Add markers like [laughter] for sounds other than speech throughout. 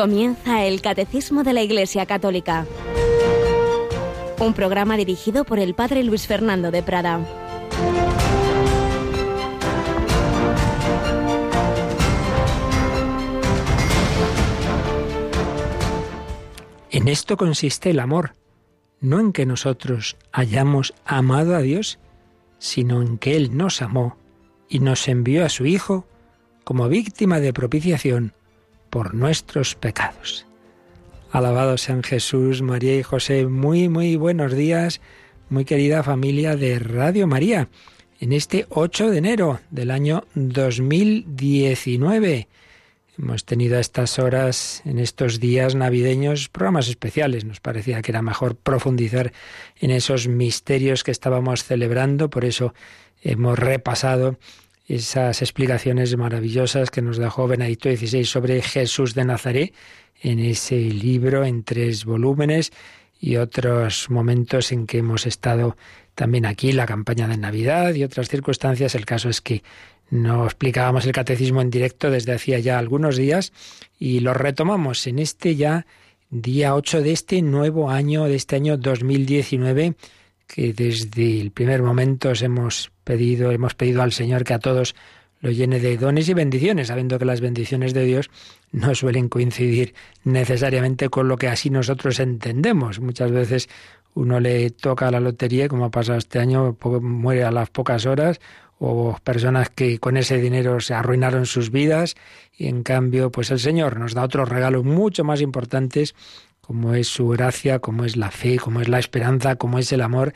Comienza el Catecismo de la Iglesia Católica. Un programa dirigido por el Padre Luis Fernando de Prada. En esto consiste el amor, no en que nosotros hayamos amado a Dios, sino en que Él nos amó y nos envió a su Hijo como víctima de propiciación por nuestros pecados. Alabado sean Jesús, María y José. Muy, muy buenos días, muy querida familia de Radio María, en este 8 de enero del año 2019. Hemos tenido a estas horas, en estos días navideños, programas especiales. Nos parecía que era mejor profundizar en esos misterios que estábamos celebrando, por eso hemos repasado esas explicaciones maravillosas que nos dejó Benedicto XVI sobre Jesús de Nazaret en ese libro en tres volúmenes y otros momentos en que hemos estado también aquí, la campaña de Navidad y otras circunstancias. El caso es que no explicábamos el catecismo en directo desde hacía ya algunos días y lo retomamos en este ya día 8 de este nuevo año, de este año 2019 que desde el primer momento hemos pedido, hemos pedido al Señor que a todos lo llene de dones y bendiciones, sabiendo que las bendiciones de Dios no suelen coincidir necesariamente con lo que así nosotros entendemos. Muchas veces uno le toca la lotería, como ha pasado este año, muere a las pocas horas, o personas que con ese dinero se arruinaron sus vidas, y en cambio, pues el Señor nos da otros regalos mucho más importantes como es su gracia, como es la fe, como es la esperanza, como es el amor,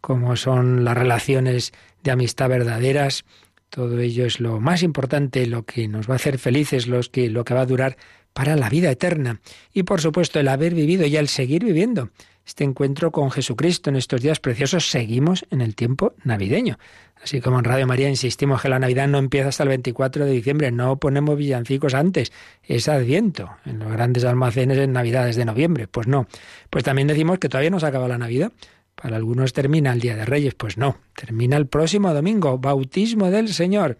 como son las relaciones de amistad verdaderas. Todo ello es lo más importante, lo que nos va a hacer felices, los que, lo que va a durar para la vida eterna. Y por supuesto el haber vivido y el seguir viviendo este encuentro con Jesucristo en estos días preciosos, seguimos en el tiempo navideño. Así como en Radio María insistimos que la Navidad no empieza hasta el 24 de diciembre, no ponemos villancicos antes, es Adviento, en los grandes almacenes en Navidades de noviembre. Pues no. Pues también decimos que todavía no se acaba la Navidad. Para algunos termina el Día de Reyes, pues no, termina el próximo domingo, bautismo del Señor.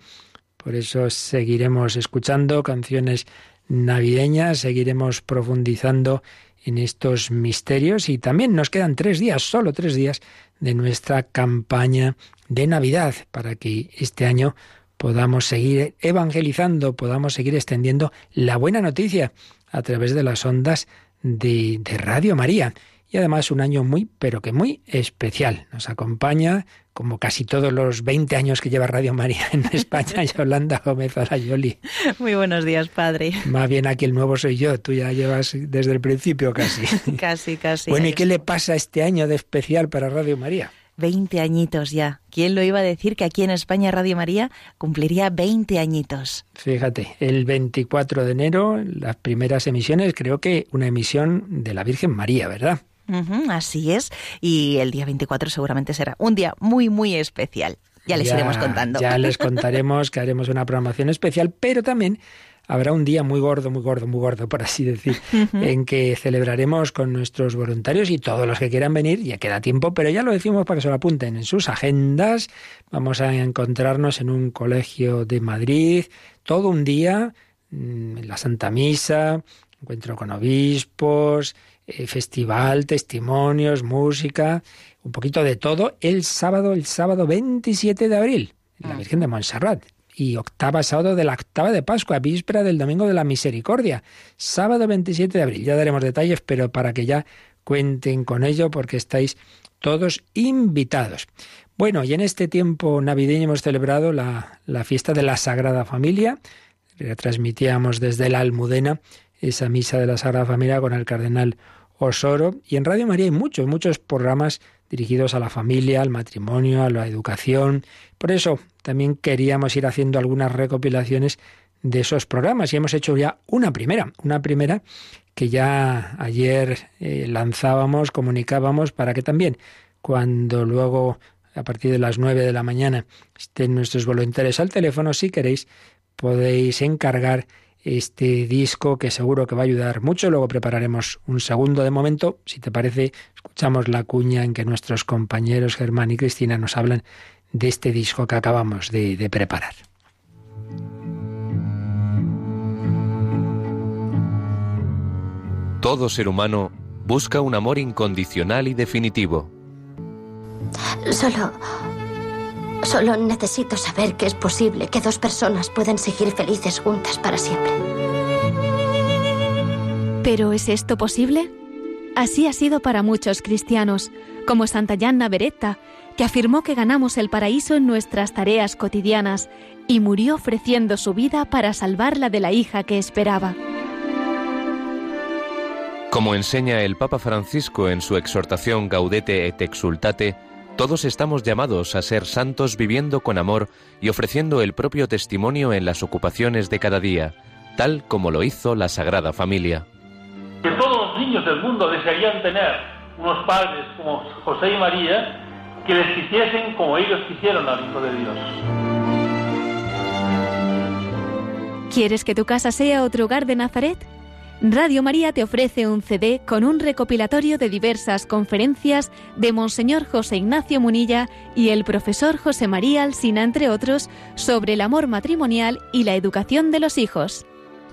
Por eso seguiremos escuchando canciones navideñas, seguiremos profundizando en estos misterios y también nos quedan tres días, solo tres días de nuestra campaña de Navidad para que este año podamos seguir evangelizando, podamos seguir extendiendo la buena noticia a través de las ondas de, de Radio María y además un año muy, pero que muy especial. Nos acompaña, como casi todos los 20 años que lleva Radio María en [laughs] España, Yolanda Gómez Arayoli. Muy buenos días, padre. Más bien aquí el nuevo soy yo, tú ya llevas desde el principio casi. [laughs] casi, casi. Bueno, ¿y qué le pasa este año de especial para Radio María? 20 añitos ya. ¿Quién lo iba a decir que aquí en España Radio María cumpliría 20 añitos? Fíjate, el 24 de enero, las primeras emisiones, creo que una emisión de la Virgen María, ¿verdad? Así es. Y el día 24 seguramente será un día muy, muy especial. Ya les iremos contando. Ya les [laughs] contaremos que haremos una programación especial, pero también habrá un día muy gordo, muy gordo, muy gordo, por así decir, en que celebraremos con nuestros voluntarios y todos los que quieran venir, ya queda tiempo, pero ya lo decimos para que se lo apunten en sus agendas. Vamos a encontrarnos en un colegio de Madrid, todo un día, mm, en la Santa Misa, encuentro con obispos, festival, testimonios, música, un poquito de todo, el sábado, el sábado 27 de abril, en la Virgen de Montserrat. Y octava sábado de la octava de Pascua, víspera del Domingo de la Misericordia. Sábado 27 de abril. Ya daremos detalles, pero para que ya cuenten con ello, porque estáis todos invitados. Bueno, y en este tiempo navideño hemos celebrado la, la fiesta de la Sagrada Familia. La transmitíamos desde la Almudena esa misa de la Sagrada Familia con el cardenal Osoro. Y en Radio María hay muchos, muchos programas dirigidos a la familia, al matrimonio, a la educación. Por eso también queríamos ir haciendo algunas recopilaciones de esos programas y hemos hecho ya una primera, una primera que ya ayer eh, lanzábamos, comunicábamos para que también cuando luego a partir de las nueve de la mañana estén nuestros voluntarios al teléfono, si queréis, podéis encargar este disco que seguro que va a ayudar mucho. Luego prepararemos un segundo de momento. Si te parece, escuchamos la cuña en que nuestros compañeros Germán y Cristina nos hablan de este disco que acabamos de, de preparar. Todo ser humano busca un amor incondicional y definitivo. Solo... Solo necesito saber que es posible que dos personas puedan seguir felices juntas para siempre. ¿Pero es esto posible? Así ha sido para muchos cristianos, como Santa Yanna Beretta, que afirmó que ganamos el paraíso en nuestras tareas cotidianas y murió ofreciendo su vida para salvarla de la hija que esperaba. Como enseña el Papa Francisco en su exhortación Gaudete et Exultate, todos estamos llamados a ser santos viviendo con amor y ofreciendo el propio testimonio en las ocupaciones de cada día, tal como lo hizo la Sagrada Familia. Que todos los niños del mundo desearían tener unos padres como José y María que les quisiesen como ellos quisieron al Hijo de Dios. ¿Quieres que tu casa sea otro hogar de Nazaret? Radio María te ofrece un CD con un recopilatorio de diversas conferencias de Monseñor José Ignacio Munilla y el profesor José María Alsina, entre otros, sobre el amor matrimonial y la educación de los hijos.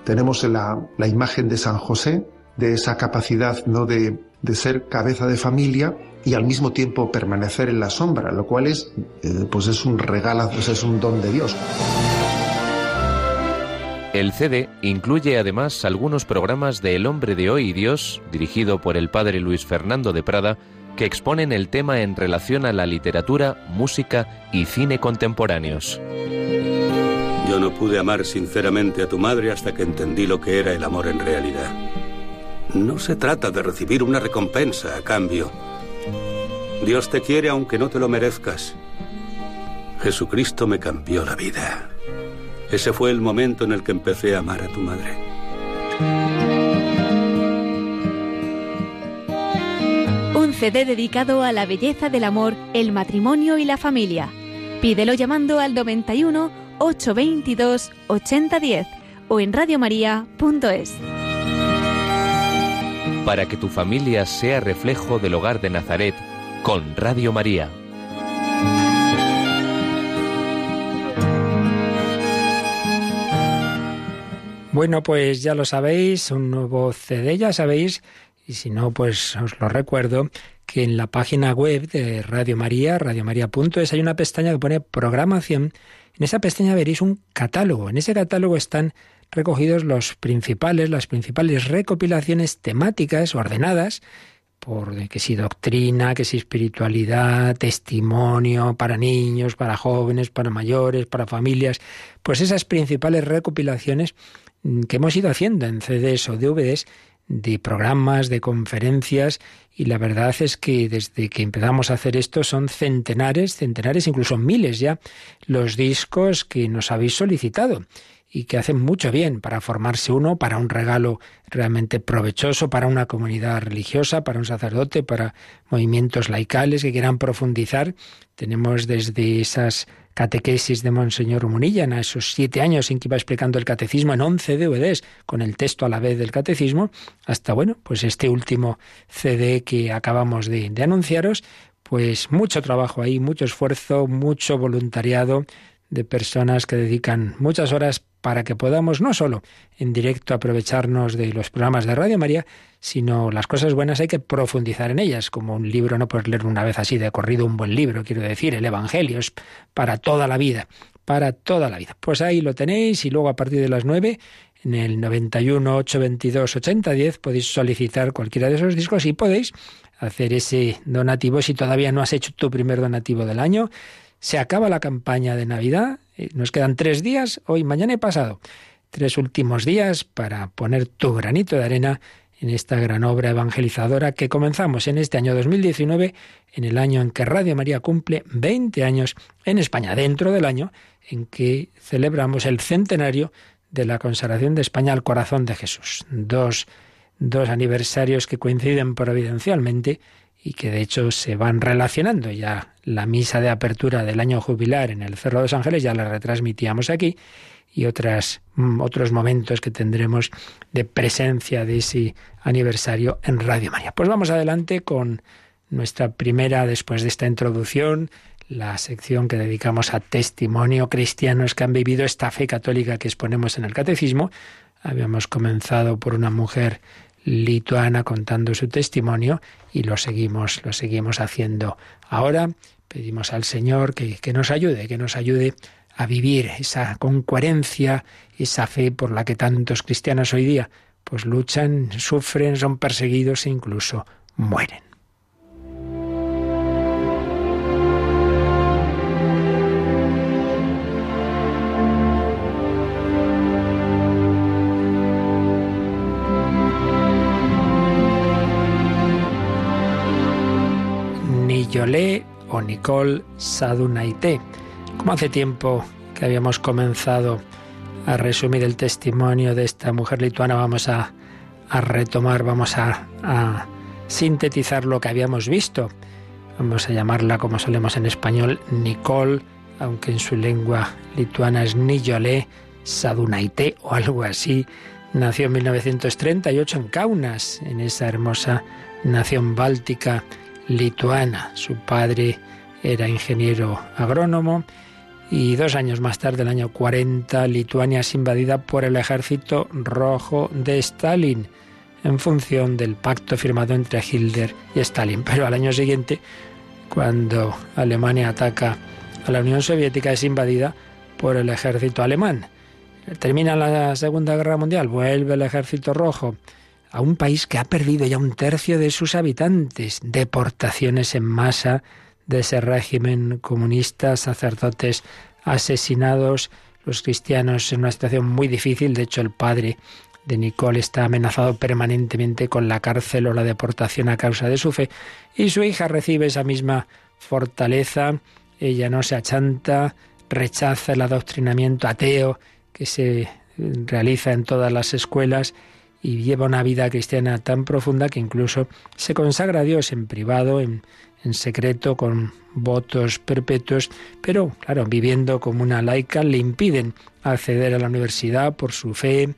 Tenemos la, imagen de San José, de esa capacidad no de, de ser cabeza de familia, y al mismo tiempo permanecer en la sombra, lo cual es, eh, pues es un regalo, pues es un don de Dios. El CD incluye además algunos programas de El hombre de hoy y Dios, dirigido por el padre Luis Fernando de Prada, que exponen el tema en relación a la literatura, música y cine contemporáneos. Yo no pude amar sinceramente a tu madre hasta que entendí lo que era el amor en realidad. No se trata de recibir una recompensa a cambio Dios te quiere aunque no te lo merezcas. Jesucristo me cambió la vida. Ese fue el momento en el que empecé a amar a tu madre. Un CD dedicado a la belleza del amor, el matrimonio y la familia. Pídelo llamando al 91 822 8010 o en radiomaria.es. Para que tu familia sea reflejo del hogar de Nazaret, con Radio María. Bueno, pues ya lo sabéis, un nuevo CD, ya sabéis, y si no, pues os lo recuerdo, que en la página web de Radio María, radiomaria.es, hay una pestaña que pone programación. En esa pestaña veréis un catálogo. En ese catálogo están recogidos los principales, las principales recopilaciones temáticas ordenadas por que si doctrina, que si espiritualidad, testimonio para niños, para jóvenes, para mayores, para familias, pues esas principales recopilaciones que hemos ido haciendo en CDs o DVDs de programas, de conferencias, y la verdad es que desde que empezamos a hacer esto son centenares, centenares, incluso miles ya, los discos que nos habéis solicitado y que hacen mucho bien para formarse uno, para un regalo realmente provechoso, para una comunidad religiosa, para un sacerdote, para movimientos laicales que quieran profundizar. Tenemos desde esas catequesis de Monseñor Munilla, en esos siete años en que iba explicando el catecismo en once DVDs, con el texto a la vez del catecismo, hasta, bueno, pues este último CD que acabamos de anunciaros, pues mucho trabajo ahí, mucho esfuerzo, mucho voluntariado de personas que dedican muchas horas para que podamos no solo en directo aprovecharnos de los programas de Radio María, sino las cosas buenas hay que profundizar en ellas, como un libro no puedes leer una vez así de corrido un buen libro, quiero decir, el Evangelio es para toda la vida, para toda la vida. Pues ahí lo tenéis y luego a partir de las nueve en el 91 822 8010 podéis solicitar cualquiera de esos discos y podéis hacer ese donativo si todavía no has hecho tu primer donativo del año. Se acaba la campaña de Navidad, nos quedan tres días, hoy, mañana y pasado. Tres últimos días para poner tu granito de arena en esta gran obra evangelizadora que comenzamos en este año 2019, en el año en que Radio María cumple 20 años en España, dentro del año en que celebramos el centenario de la consagración de España al corazón de Jesús. Dos, dos aniversarios que coinciden providencialmente y que de hecho se van relacionando. Ya la misa de apertura del año jubilar en el Cerro de los Ángeles ya la retransmitíamos aquí y otras, mm, otros momentos que tendremos de presencia de ese aniversario en Radio María. Pues vamos adelante con nuestra primera, después de esta introducción, la sección que dedicamos a testimonio cristianos que han vivido esta fe católica que exponemos en el catecismo. Habíamos comenzado por una mujer lituana contando su testimonio y lo seguimos, lo seguimos haciendo ahora. Pedimos al Señor que, que nos ayude, que nos ayude a vivir esa con coherencia, esa fe por la que tantos cristianos hoy día pues luchan, sufren, son perseguidos e incluso mueren. Niyolé Nicole Sadunaité. Como hace tiempo que habíamos comenzado a resumir el testimonio de esta mujer lituana, vamos a, retomar, vamos a, sintetizar lo que habíamos visto. Vamos a llamarla, como solemos en español, Nicole, aunque en su lengua lituana es Niyolé Sadunaité o algo así. Nació en 1938 en Kaunas, en esa hermosa nación báltica lituana. Su padre era ingeniero agrónomo y dos años más tarde, el año 40, Lituania es invadida por el ejército rojo de Stalin en función del pacto firmado entre Hitler y Stalin. Pero al año siguiente, cuando Alemania ataca a la Unión Soviética, es invadida por el ejército alemán. Termina la Segunda Guerra Mundial, vuelve el ejército rojo a un país que ha perdido ya un tercio de sus habitantes, deportaciones en masa, de ese régimen comunista, sacerdotes asesinados, los cristianos en una situación muy difícil. De hecho, el padre de Nicole está amenazado permanentemente con la cárcel o la deportación a causa de su fe. Y su hija recibe esa misma fortaleza. Ella no se achanta, rechaza el adoctrinamiento ateo que se realiza en todas las escuelas y lleva una vida cristiana tan profunda que incluso se consagra a Dios en privado, en, en secreto con votos perpetuos, pero claro, viviendo como una laica le impiden acceder a la universidad por su fe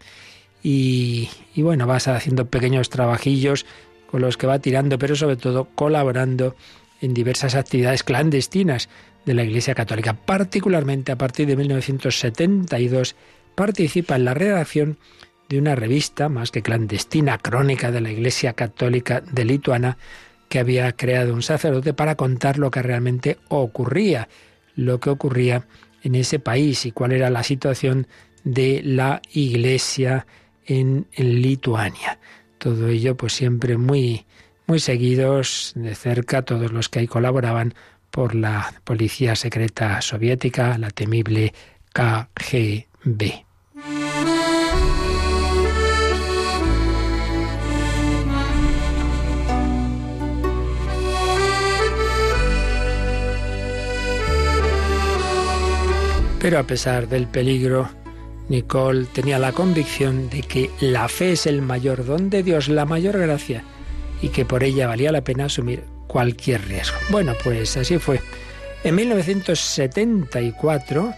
y, y bueno, vas haciendo pequeños trabajillos con los que va tirando, pero sobre todo colaborando en diversas actividades clandestinas de la Iglesia Católica. Particularmente a partir de 1972 participa en la redacción de una revista, más que clandestina, crónica de la Iglesia Católica de Lituana, que había creado un sacerdote para contar lo que realmente ocurría, lo que ocurría en ese país y cuál era la situación de la iglesia en, Lituania. Todo ello pues siempre muy, muy seguidos de cerca todos los que ahí colaboraban por la policía secreta soviética, la temible KGB. Pero a pesar del peligro, Nicole tenía la convicción de que la fe es el mayor don de Dios, la mayor gracia, y que por ella valía la pena asumir cualquier riesgo. Bueno, pues así fue. En 1974,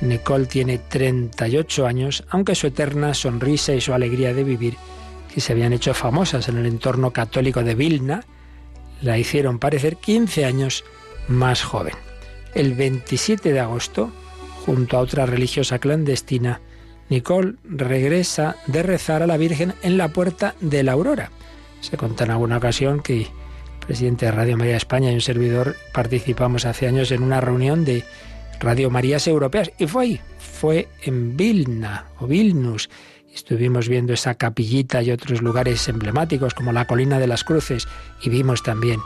Nicole tiene 38 años, aunque su eterna sonrisa y su alegría de vivir, que se habían hecho famosas en el entorno católico de Vilna, la hicieron parecer 15 años más joven. El 27 de agosto, junto a otra religiosa clandestina, Nicole regresa de rezar a la Virgen en la puerta de la Aurora. Se contó en alguna ocasión que el presidente de Radio María España y un servidor participamos hace años en una reunión de Radio Marías Europeas y fue ahí, fue en Vilna o Vilnus. Estuvimos viendo esa capillita y otros lugares emblemáticos como la Colina de las Cruces y vimos también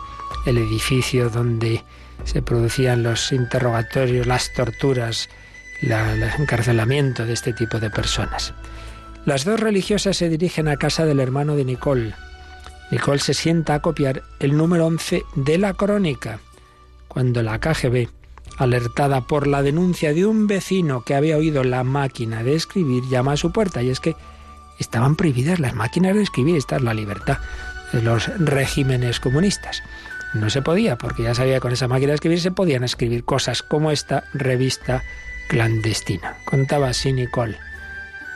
el edificio donde se producían los interrogatorios, las torturas, el encarcelamiento de este tipo de personas. Las dos religiosas se dirigen a casa del hermano de Nicole. Nicole se sienta a copiar el número 11 de la crónica, cuando la KGB, alertada por la denuncia de un vecino que había oído la máquina de escribir, llama a su puerta. Y es que estaban prohibidas las máquinas de escribir, esta es la libertad de los regímenes comunistas. No se podía, porque ya sabía que con esa máquina de escribir se podían escribir cosas como esta revista clandestina. Contaba así Nicole.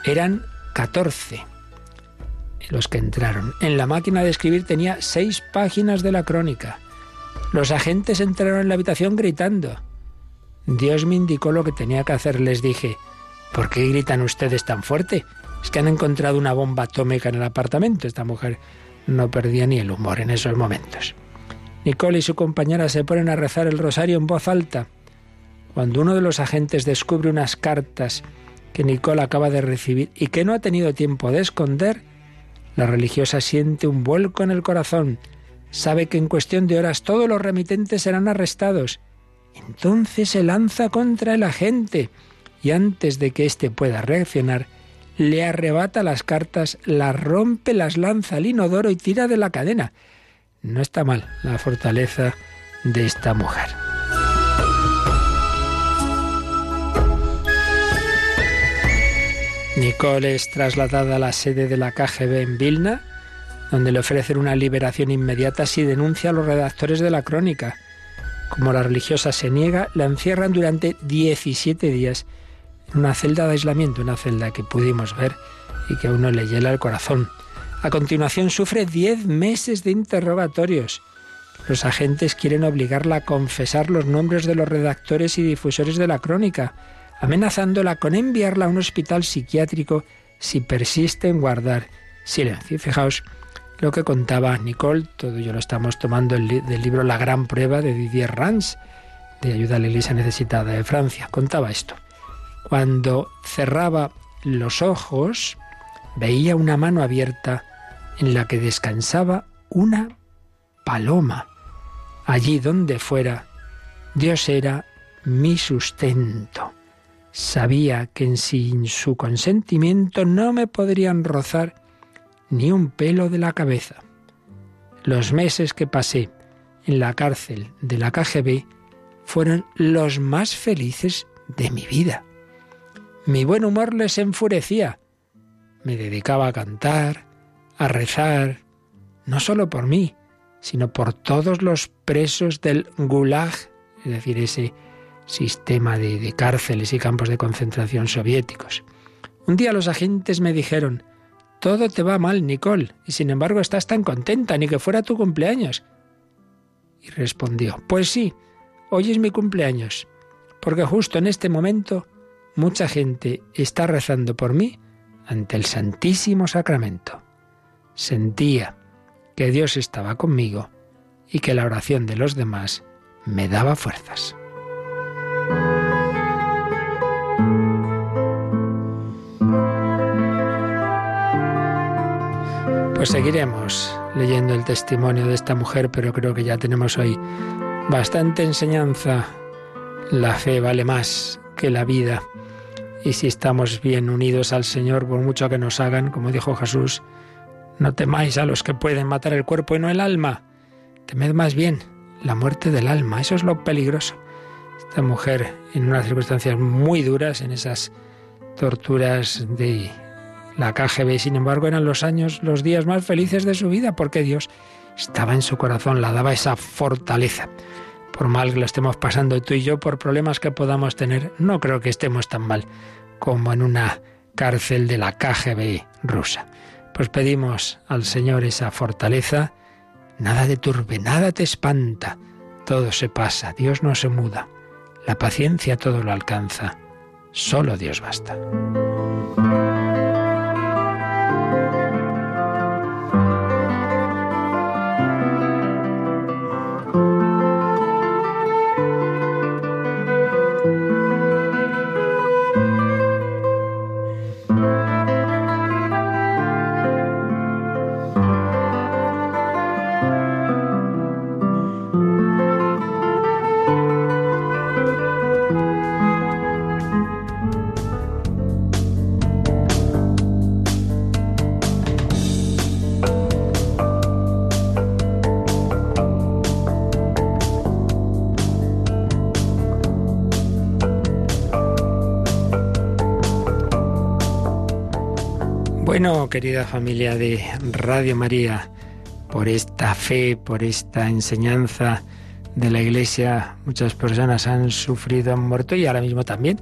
Eran 14 los que entraron. En la máquina de escribir tenía seis páginas de la crónica. Los agentes entraron en la habitación gritando. Dios me indicó lo que tenía que hacer. Les dije, ¿por qué gritan ustedes tan fuerte? Es que han encontrado una bomba atómica en el apartamento. Esta mujer no perdía ni el humor en esos momentos. Nicole y su compañera se ponen a rezar el rosario en voz alta. Cuando uno de los agentes descubre unas cartas que Nicole acaba de recibir y que no ha tenido tiempo de esconder, la religiosa siente un vuelco en el corazón. Sabe que en cuestión de horas todos los remitentes serán arrestados. Entonces se lanza contra el agente y antes de que éste pueda reaccionar, le arrebata las cartas, las rompe, las lanza al inodoro y tira de la cadena. No está mal la fortaleza de esta mujer. Nicole es trasladada a la sede de la KGB en Vilna, donde le ofrecen una liberación inmediata si denuncia a los redactores de la crónica. Como la religiosa se niega, la encierran durante 17 días en una celda de aislamiento, una celda que pudimos ver y que a uno le hiela el corazón. A continuación sufre 10 meses de interrogatorios. Los agentes quieren obligarla a confesar los nombres de los redactores y difusores de la crónica, amenazándola con enviarla a un hospital psiquiátrico si persiste en guardar silencio. fijaos lo que contaba Nicole, todo ello lo estamos tomando del libro La gran prueba de Didier Rans, de ayuda a la Iglesia necesitada de Francia. Contaba esto. Cuando cerraba los ojos, veía una mano abierta en la que descansaba una paloma. Allí donde fuera, Dios era mi sustento. Sabía que sin su consentimiento no me podrían rozar ni un pelo de la cabeza. Los meses que pasé en la cárcel de la KGB fueron los más felices de mi vida. Mi buen humor les enfurecía. Me dedicaba a cantar, a rezar, no solo por mí, sino por todos los presos del Gulag, es decir, ese sistema de, cárceles y campos de concentración soviéticos. Un día los agentes me dijeron, todo te va mal, Nicole, y sin embargo estás tan contenta, ni que fuera tu cumpleaños. Y respondió, pues sí, hoy es mi cumpleaños, porque justo en este momento mucha gente está rezando por mí ante el Santísimo Sacramento. Sentía que Dios estaba conmigo y que la oración de los demás me daba fuerzas. Pues seguiremos leyendo el testimonio de esta mujer, pero creo que ya tenemos hoy bastante enseñanza. La fe vale más que la vida. Y si estamos bien unidos al Señor, por mucho que nos hagan, como dijo Jesús, no temáis a los que pueden matar el cuerpo y no el alma. Temed más bien la muerte del alma. Eso es lo peligroso. Esta mujer, en unas circunstancias muy duras, en esas torturas de la KGB, sin embargo, eran los años, los días más felices de su vida, porque Dios estaba en su corazón, la daba esa fortaleza. Por mal que lo estemos pasando tú y yo, por problemas que podamos tener, no creo que estemos tan mal como en una cárcel de la KGB rusa. Pues pedimos al Señor esa fortaleza. Nada te turbe, nada te espanta. Todo se pasa, Dios no se muda. La paciencia todo lo alcanza. Solo Dios basta. Querida familia de Radio María, por esta fe, por esta enseñanza de la Iglesia, muchas personas han sufrido, han muerto y ahora mismo también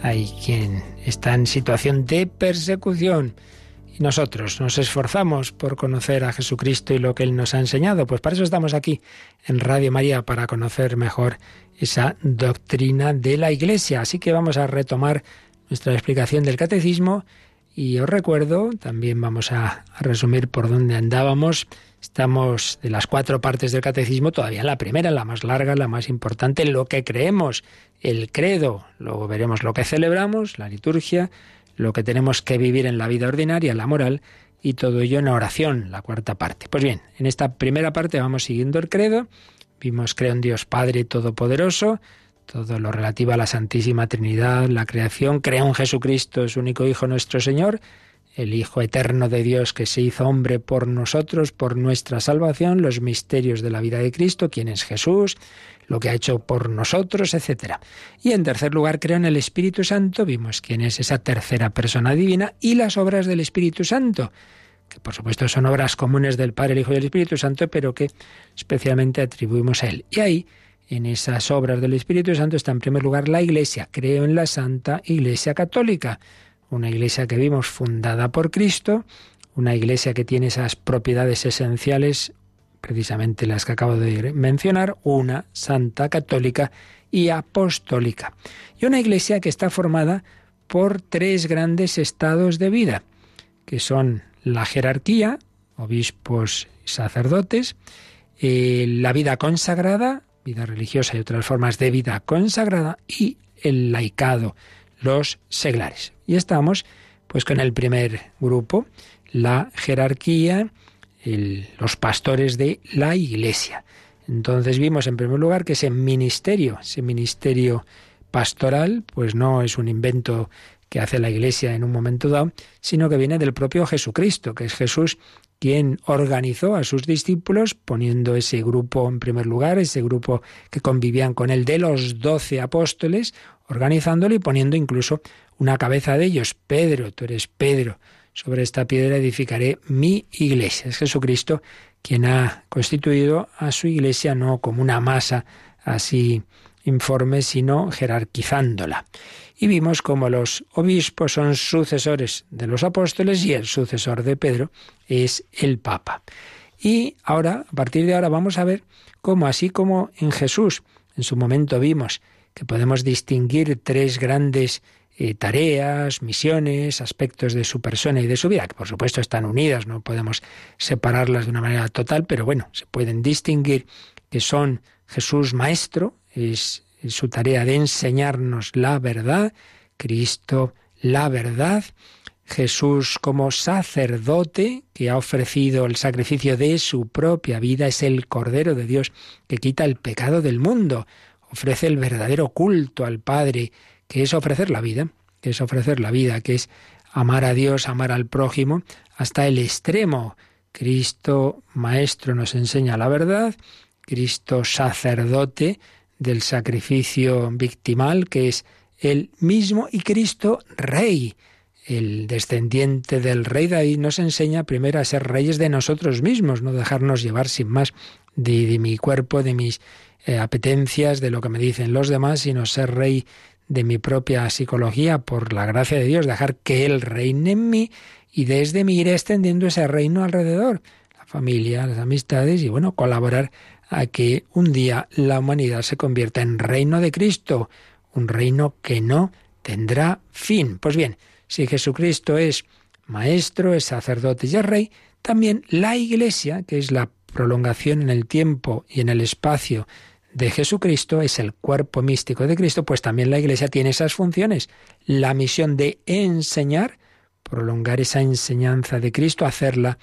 hay quien está en situación de persecución. Y nosotros nos esforzamos por conocer a Jesucristo y lo que Él nos ha enseñado. Pues para eso estamos aquí en Radio María, para conocer mejor esa doctrina de la Iglesia. Así que vamos a retomar nuestra explicación del Catecismo Y os recuerdo, también vamos a, resumir por dónde andábamos. Estamos de las cuatro partes del catecismo, todavía la primera, la más larga, la más importante, lo que creemos, el credo. Luego veremos lo que celebramos, la liturgia, lo que tenemos que vivir en la vida ordinaria, la moral, y todo ello en oración, la cuarta parte. Pues bien, en esta primera parte vamos siguiendo el credo. Vimos creo en Dios Padre Todopoderoso, todo lo relativo a la Santísima Trinidad, la creación. Creo en Jesucristo, su único Hijo nuestro Señor, el Hijo eterno de Dios que se hizo hombre por nosotros, por nuestra salvación, los misterios de la vida de Cristo, quién es Jesús, lo que ha hecho por nosotros, etc. Y en tercer lugar, creo en el Espíritu Santo, vimos quién es esa tercera persona divina y las obras del Espíritu Santo, que por supuesto son obras comunes del Padre, el Hijo y el Espíritu Santo, pero que especialmente atribuimos a Él. Y ahí, en esas obras del Espíritu Santo, está en primer lugar la Iglesia. Creo en la Santa Iglesia Católica, una iglesia que vimos fundada por Cristo, una iglesia que tiene esas propiedades esenciales precisamente las que acabo de mencionar, una santa católica y apostólica. Y una iglesia que está formada por tres grandes estados de vida, que son la jerarquía, obispos y sacerdotes, eh, la vida consagrada, vida religiosa y otras formas de vida consagrada, y el laicado, los seglares. Y estamos pues con el primer grupo, la jerarquía, los pastores de la Iglesia. Entonces vimos en primer lugar que ese ministerio, ese ministerio pastoral, pues no es un invento que hace la Iglesia en un momento dado, sino que viene del propio Jesucristo, que es Jesús quien organizó a sus discípulos poniendo ese grupo en primer lugar, ese grupo que convivían con él de los doce apóstoles, organizándolo y poniendo incluso una cabeza de ellos, Pedro, tú eres Pedro, sobre esta piedra edificaré mi iglesia. Es Jesucristo quien ha constituido a su iglesia no como una masa así informe, sino jerarquizándola. Y vimos como los obispos son sucesores de los apóstoles y el sucesor de Pedro es el Papa. Y ahora, a partir de ahora, vamos a ver cómo, así como en Jesús, en su momento vimos que podemos distinguir tres grandes eh, tareas, misiones, aspectos de su persona y de su vida, que por supuesto están unidas, no podemos separarlas de una manera total, pero bueno, se pueden distinguir que son Jesús Maestro, es, es su tarea de enseñarnos la verdad, Cristo la verdad, Jesús como sacerdote que ha ofrecido el sacrificio de su propia vida, es el Cordero de Dios que quita el pecado del mundo, ofrece el verdadero culto al Padre, que es ofrecer la vida, que es ofrecer la vida, que es amar a Dios, amar al prójimo, hasta el extremo. Cristo Maestro nos enseña la verdad, Cristo sacerdote del sacrificio victimal, que es el mismo, y Cristo Rey, el descendiente del rey David, nos enseña primero a ser reyes de nosotros mismos, no dejarnos llevar sin más de, mi cuerpo, de mis eh, apetencias, de lo que me dicen los demás, sino ser rey de mi propia psicología, por la gracia de Dios, dejar que Él reine en mí y desde mí ir extendiendo ese reino alrededor, la familia, las amistades y bueno, colaborar a que un día la humanidad se convierta en reino de Cristo, un reino que no tendrá fin. Pues bien, si Jesucristo es maestro, es sacerdote y es rey, también la Iglesia, que es la prolongación en el tiempo y en el espacio de Jesucristo, es el cuerpo místico de Cristo, pues también la Iglesia tiene esas funciones. La misión de enseñar, prolongar esa enseñanza de Cristo, hacerla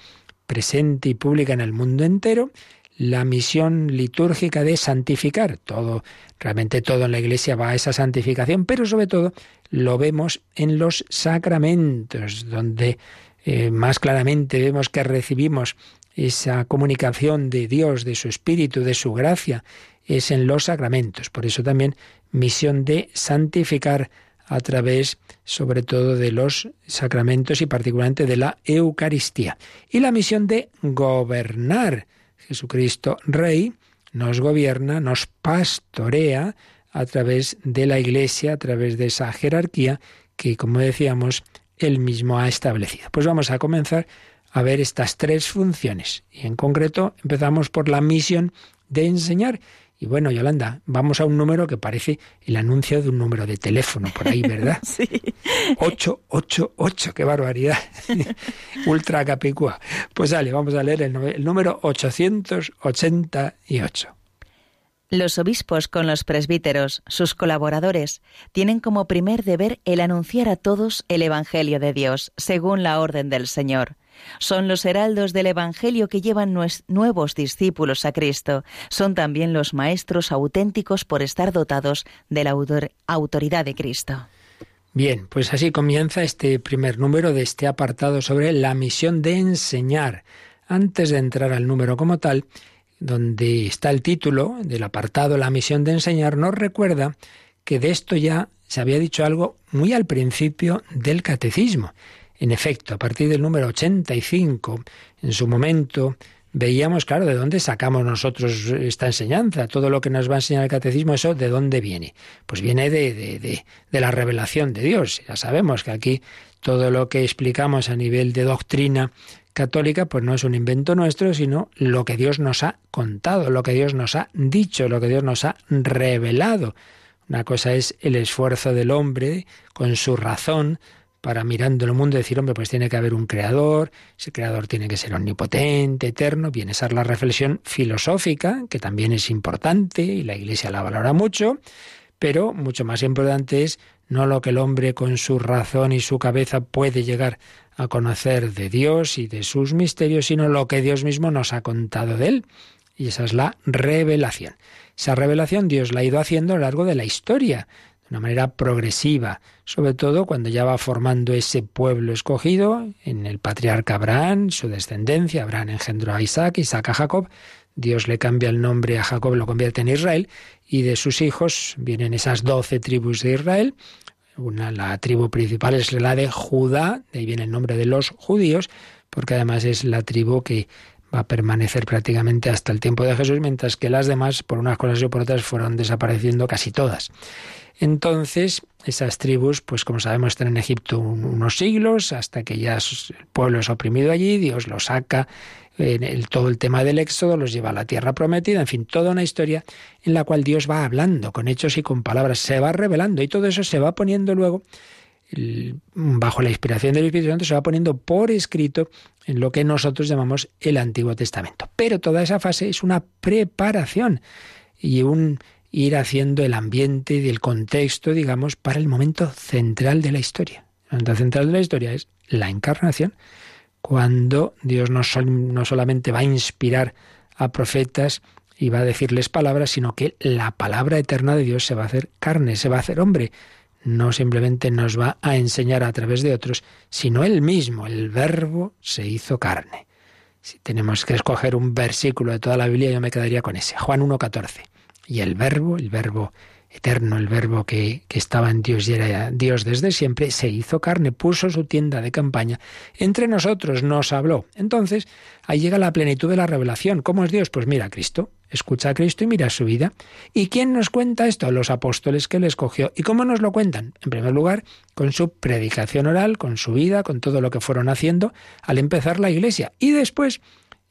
presente y pública en el mundo entero, la misión litúrgica de santificar. Todo, realmente todo en la Iglesia va a esa santificación, pero sobre todo lo vemos en los sacramentos, donde eh, más claramente vemos que recibimos esa comunicación de Dios, de su Espíritu, de su gracia, es en los sacramentos. Por eso también misión de santificar a través sobre todo de los sacramentos y particularmente de la Eucaristía. Y la misión de gobernar. Jesucristo Rey nos gobierna, nos pastorea a través de la Iglesia, a través de esa jerarquía que, como decíamos, él mismo ha establecido. Pues vamos a comenzar a ver estas tres funciones. Y en concreto empezamos por la misión de enseñar Y bueno, Yolanda, vamos a un número que parece el anuncio de un número de teléfono por ahí, ¿verdad? [laughs] sí. 888, qué barbaridad. [laughs] Ultra capicúa. Pues dale, vamos a leer el, el número 888. Los obispos con los presbíteros, sus colaboradores, tienen como primer deber el anunciar a todos el Evangelio de Dios, según la orden del Señor. Son los heraldos del Evangelio que llevan nuevos discípulos a Cristo. Son también los maestros auténticos por estar dotados de la autoridad de Cristo. Bien, pues así comienza este primer número de este apartado sobre la misión de enseñar. Antes de entrar al número como tal, donde está el título del apartado La misión de enseñar, nos recuerda que de esto ya se había dicho algo muy al principio del catecismo. En efecto, a partir del número 85, en su momento, veíamos, claro, de dónde sacamos nosotros esta enseñanza, todo lo que nos va a enseñar el catecismo, eso de dónde viene. Pues viene de, de, de, de, la revelación de Dios. Ya sabemos que aquí todo lo que explicamos a nivel de doctrina católica, pues no es un invento nuestro, sino lo que Dios nos ha contado, lo que Dios nos ha dicho, lo que Dios nos ha revelado. Una cosa es el esfuerzo del hombre con su razón para mirando el mundo decir, hombre, pues tiene que haber un creador, ese creador tiene que ser omnipotente, eterno. Bien, esa es la reflexión filosófica, que también es importante y la Iglesia la valora mucho, pero mucho más importante es no lo que el hombre con su razón y su cabeza puede llegar a conocer de Dios y de sus misterios, sino lo que Dios mismo nos ha contado de él. Y esa es la revelación. Esa revelación Dios la ha ido haciendo a lo largo de la historia, de una manera progresiva, sobre todo cuando ya va formando ese pueblo escogido en el patriarca Abraham, su descendencia. Abraham engendró a Isaac, Isaac a Jacob. Dios le cambia el nombre a Jacob, lo convierte en Israel, y de sus hijos vienen esas doce tribus de Israel. Una, la tribu principal es la de Judá, de ahí viene el nombre de los judíos, porque además es la tribu que va a permanecer prácticamente hasta el tiempo de Jesús, mientras que las demás, por unas cosas y por otras, fueron desapareciendo casi todas. Entonces, esas tribus, pues como sabemos, están en Egipto unos siglos, hasta que ya el pueblo es oprimido allí, Dios los saca, en el, todo el tema del éxodo los lleva a la tierra prometida, en fin, toda una historia en la cual Dios va hablando con hechos y con palabras, se va revelando y todo eso se va poniendo luego bajo la inspiración del Espíritu Santo se va poniendo por escrito en lo que nosotros llamamos el Antiguo Testamento. Pero toda esa fase es una preparación y un ir haciendo el ambiente y el contexto, digamos, para el momento central de la historia. El momento central de la historia es la encarnación, cuando Dios no, no solamente va a inspirar a profetas y va a decirles palabras, sino que la palabra eterna de Dios se va a hacer carne, se va a hacer hombre. No simplemente nos va a enseñar a través de otros, sino Él mismo, el verbo se hizo carne. Si tenemos que escoger un versículo de toda la Biblia, yo me quedaría con ese, Juan 1.14. Y el verbo, el verbo eterno, el verbo que, que, estaba en Dios y era Dios desde siempre, se hizo carne, puso su tienda de campaña entre nosotros, nos habló. Entonces, ahí llega la plenitud de la revelación. ¿Cómo es Dios? Pues mira a Cristo, escucha a Cristo y mira su vida. ¿Y quién nos cuenta esto? Los apóstoles que él escogió. ¿Y cómo nos lo cuentan? En primer lugar, con su predicación oral, con su vida, con todo lo que fueron haciendo al empezar la iglesia. Y después,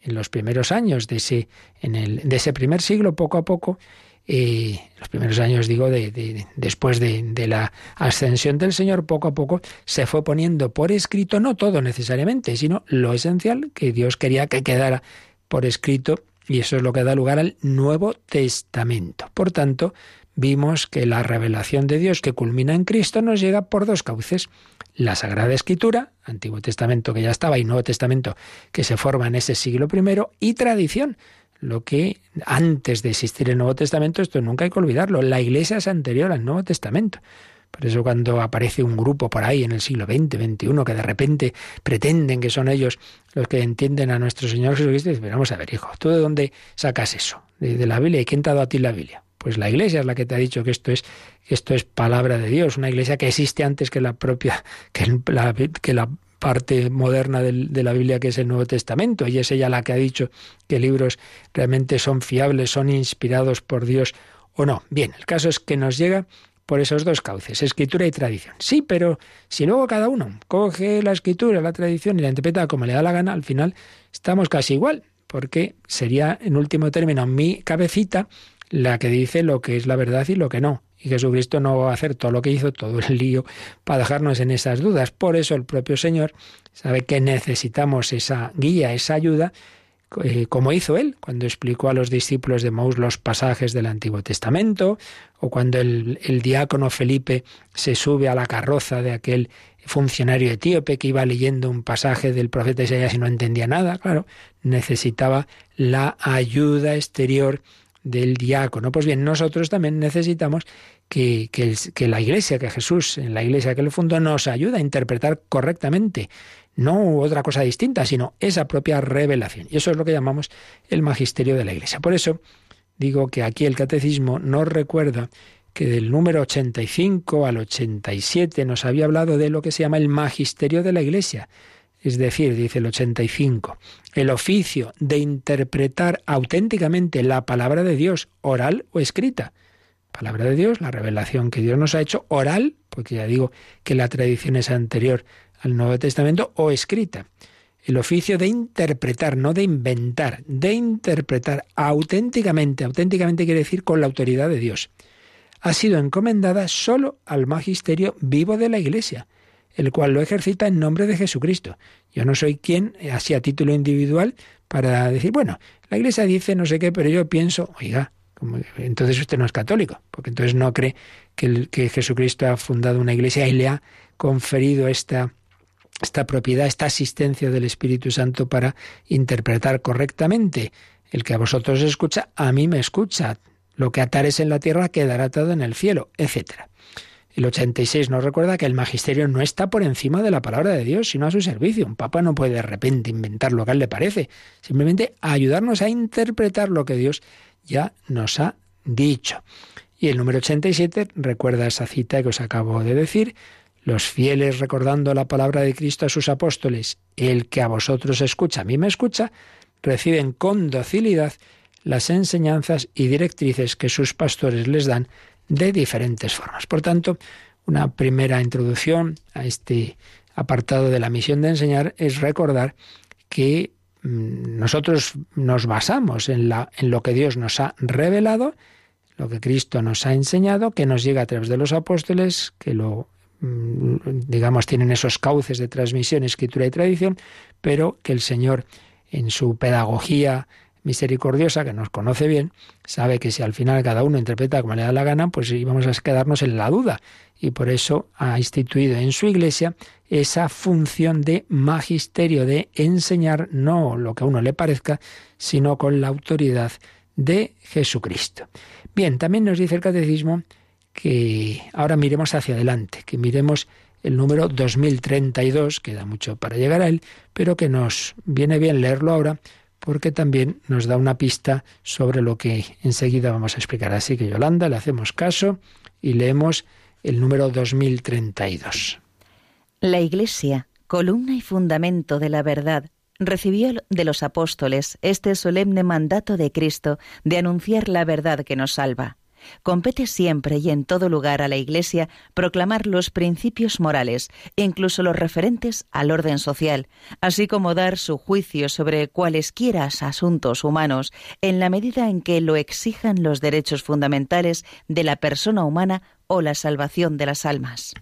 en los primeros años de ese, en el, de ese primer siglo, poco a poco, eh, los primeros años, digo, de, de, después de, de, la ascensión del Señor, poco a poco se fue poniendo por escrito, no todo necesariamente, sino lo esencial que Dios quería que quedara por escrito, y eso es lo que da lugar al Nuevo Testamento. Por tanto, vimos que la revelación de Dios que culmina en Cristo nos llega por dos cauces. La Sagrada Escritura, Antiguo Testamento que ya estaba y Nuevo Testamento que se forma en ese siglo primero, y tradición lo que antes de existir el Nuevo Testamento, esto nunca hay que olvidarlo, la Iglesia es anterior al Nuevo Testamento. Por eso cuando aparece un grupo por ahí en el siglo XX, XXI, que de repente pretenden que son ellos los que entienden a nuestro Señor Jesucristo, dicen, vamos a ver, hijo, ¿tú de dónde sacas eso? ¿De, la Biblia? ¿Y quién te ha dado a ti la Biblia? Pues la Iglesia es la que te ha dicho que esto es, esto es palabra de Dios, una Iglesia que existe antes que la propia, que la, que la parte moderna de la Biblia que es el Nuevo Testamento, y es ella la que ha dicho que libros realmente son fiables, son inspirados por Dios o no. Bien, el caso es que nos llega por esos dos cauces, escritura y tradición. Sí, pero si luego cada uno coge la escritura, la tradición y la interpreta como le da la gana, al final estamos casi igual, porque sería, en último término, mi cabecita la que dice lo que es la verdad y lo que no. Y Jesucristo no va a hacer todo lo que hizo, todo el lío, para dejarnos en esas dudas. Por eso el propio Señor sabe que necesitamos esa guía, esa ayuda, eh, como hizo él cuando explicó a los discípulos de Maús los pasajes del Antiguo Testamento, o cuando el, el diácono Felipe se sube a la carroza de aquel funcionario etíope que iba leyendo un pasaje del profeta Isaías y no entendía nada, claro, necesitaba la ayuda exterior del diácono. Pues bien, nosotros también necesitamos que, la iglesia, que Jesús en la iglesia que él fundó, nos ayude a interpretar correctamente, no otra cosa distinta, sino esa propia revelación. Y eso es lo que llamamos el magisterio de la iglesia. Por eso digo que aquí el catecismo nos recuerda que del número 85 al 87 nos había hablado de lo que se llama el magisterio de la iglesia. Es decir, dice el 85, el oficio de interpretar auténticamente la palabra de Dios, oral o escrita. Palabra de Dios, la revelación que Dios nos ha hecho, oral, porque ya digo que la tradición es anterior al Nuevo Testamento, o escrita. El oficio de interpretar, no de inventar, de interpretar auténticamente, auténticamente quiere decir con la autoridad de Dios, ha sido encomendada solo al magisterio vivo de la Iglesia el cual lo ejercita en nombre de Jesucristo. Yo no soy quien, así a título individual, para decir, bueno, la Iglesia dice no sé qué, pero yo pienso, oiga, entonces usted no es católico, porque entonces no cree que, Jesucristo ha fundado una Iglesia y le ha conferido esta, esta propiedad, esta asistencia del Espíritu Santo para interpretar correctamente. El que a vosotros escucha, a mí me escucha. Lo que atares en la tierra quedará atado en el cielo, etcétera. El 86 nos recuerda que el magisterio no está por encima de la palabra de Dios, sino a su servicio. Un papa no puede de repente inventar lo que a él le parece, simplemente ayudarnos a interpretar lo que Dios ya nos ha dicho. Y el número 87 recuerda esa cita que os acabo de decir, los fieles recordando la palabra de Cristo a sus apóstoles, el que a vosotros escucha, a mí me escucha, reciben con docilidad las enseñanzas y directrices que sus pastores les dan de diferentes formas. Por tanto, una primera introducción a este apartado de la misión de enseñar es recordar que nosotros nos basamos en, la, en lo que Dios nos ha revelado, lo que Cristo nos ha enseñado, que nos llega a través de los apóstoles, que lo mm, digamos tienen esos cauces de transmisión, escritura y tradición, pero que el Señor en su pedagogía misericordiosa, que nos conoce bien, sabe que si al final cada uno interpreta como le da la gana, pues íbamos a quedarnos en la duda. Y por eso ha instituido en su iglesia esa función de magisterio, de enseñar no lo que a uno le parezca, sino con la autoridad de Jesucristo. Bien, también nos dice el catecismo que ahora miremos hacia adelante, que miremos el número 2032, queda mucho para llegar a él, pero que nos viene bien leerlo ahora porque también nos da una pista sobre lo que enseguida vamos a explicar. Así que Yolanda, le hacemos caso y leemos el número 2032. La Iglesia, columna y fundamento de la verdad, recibió de los apóstoles este solemne mandato de Cristo de anunciar la verdad que nos salva. Compete siempre y en todo lugar a la Iglesia proclamar los principios morales, incluso los referentes al orden social, así como dar su juicio sobre cualesquiera asuntos humanos, en la medida en que lo exijan los derechos fundamentales de la persona humana o la salvación de las almas.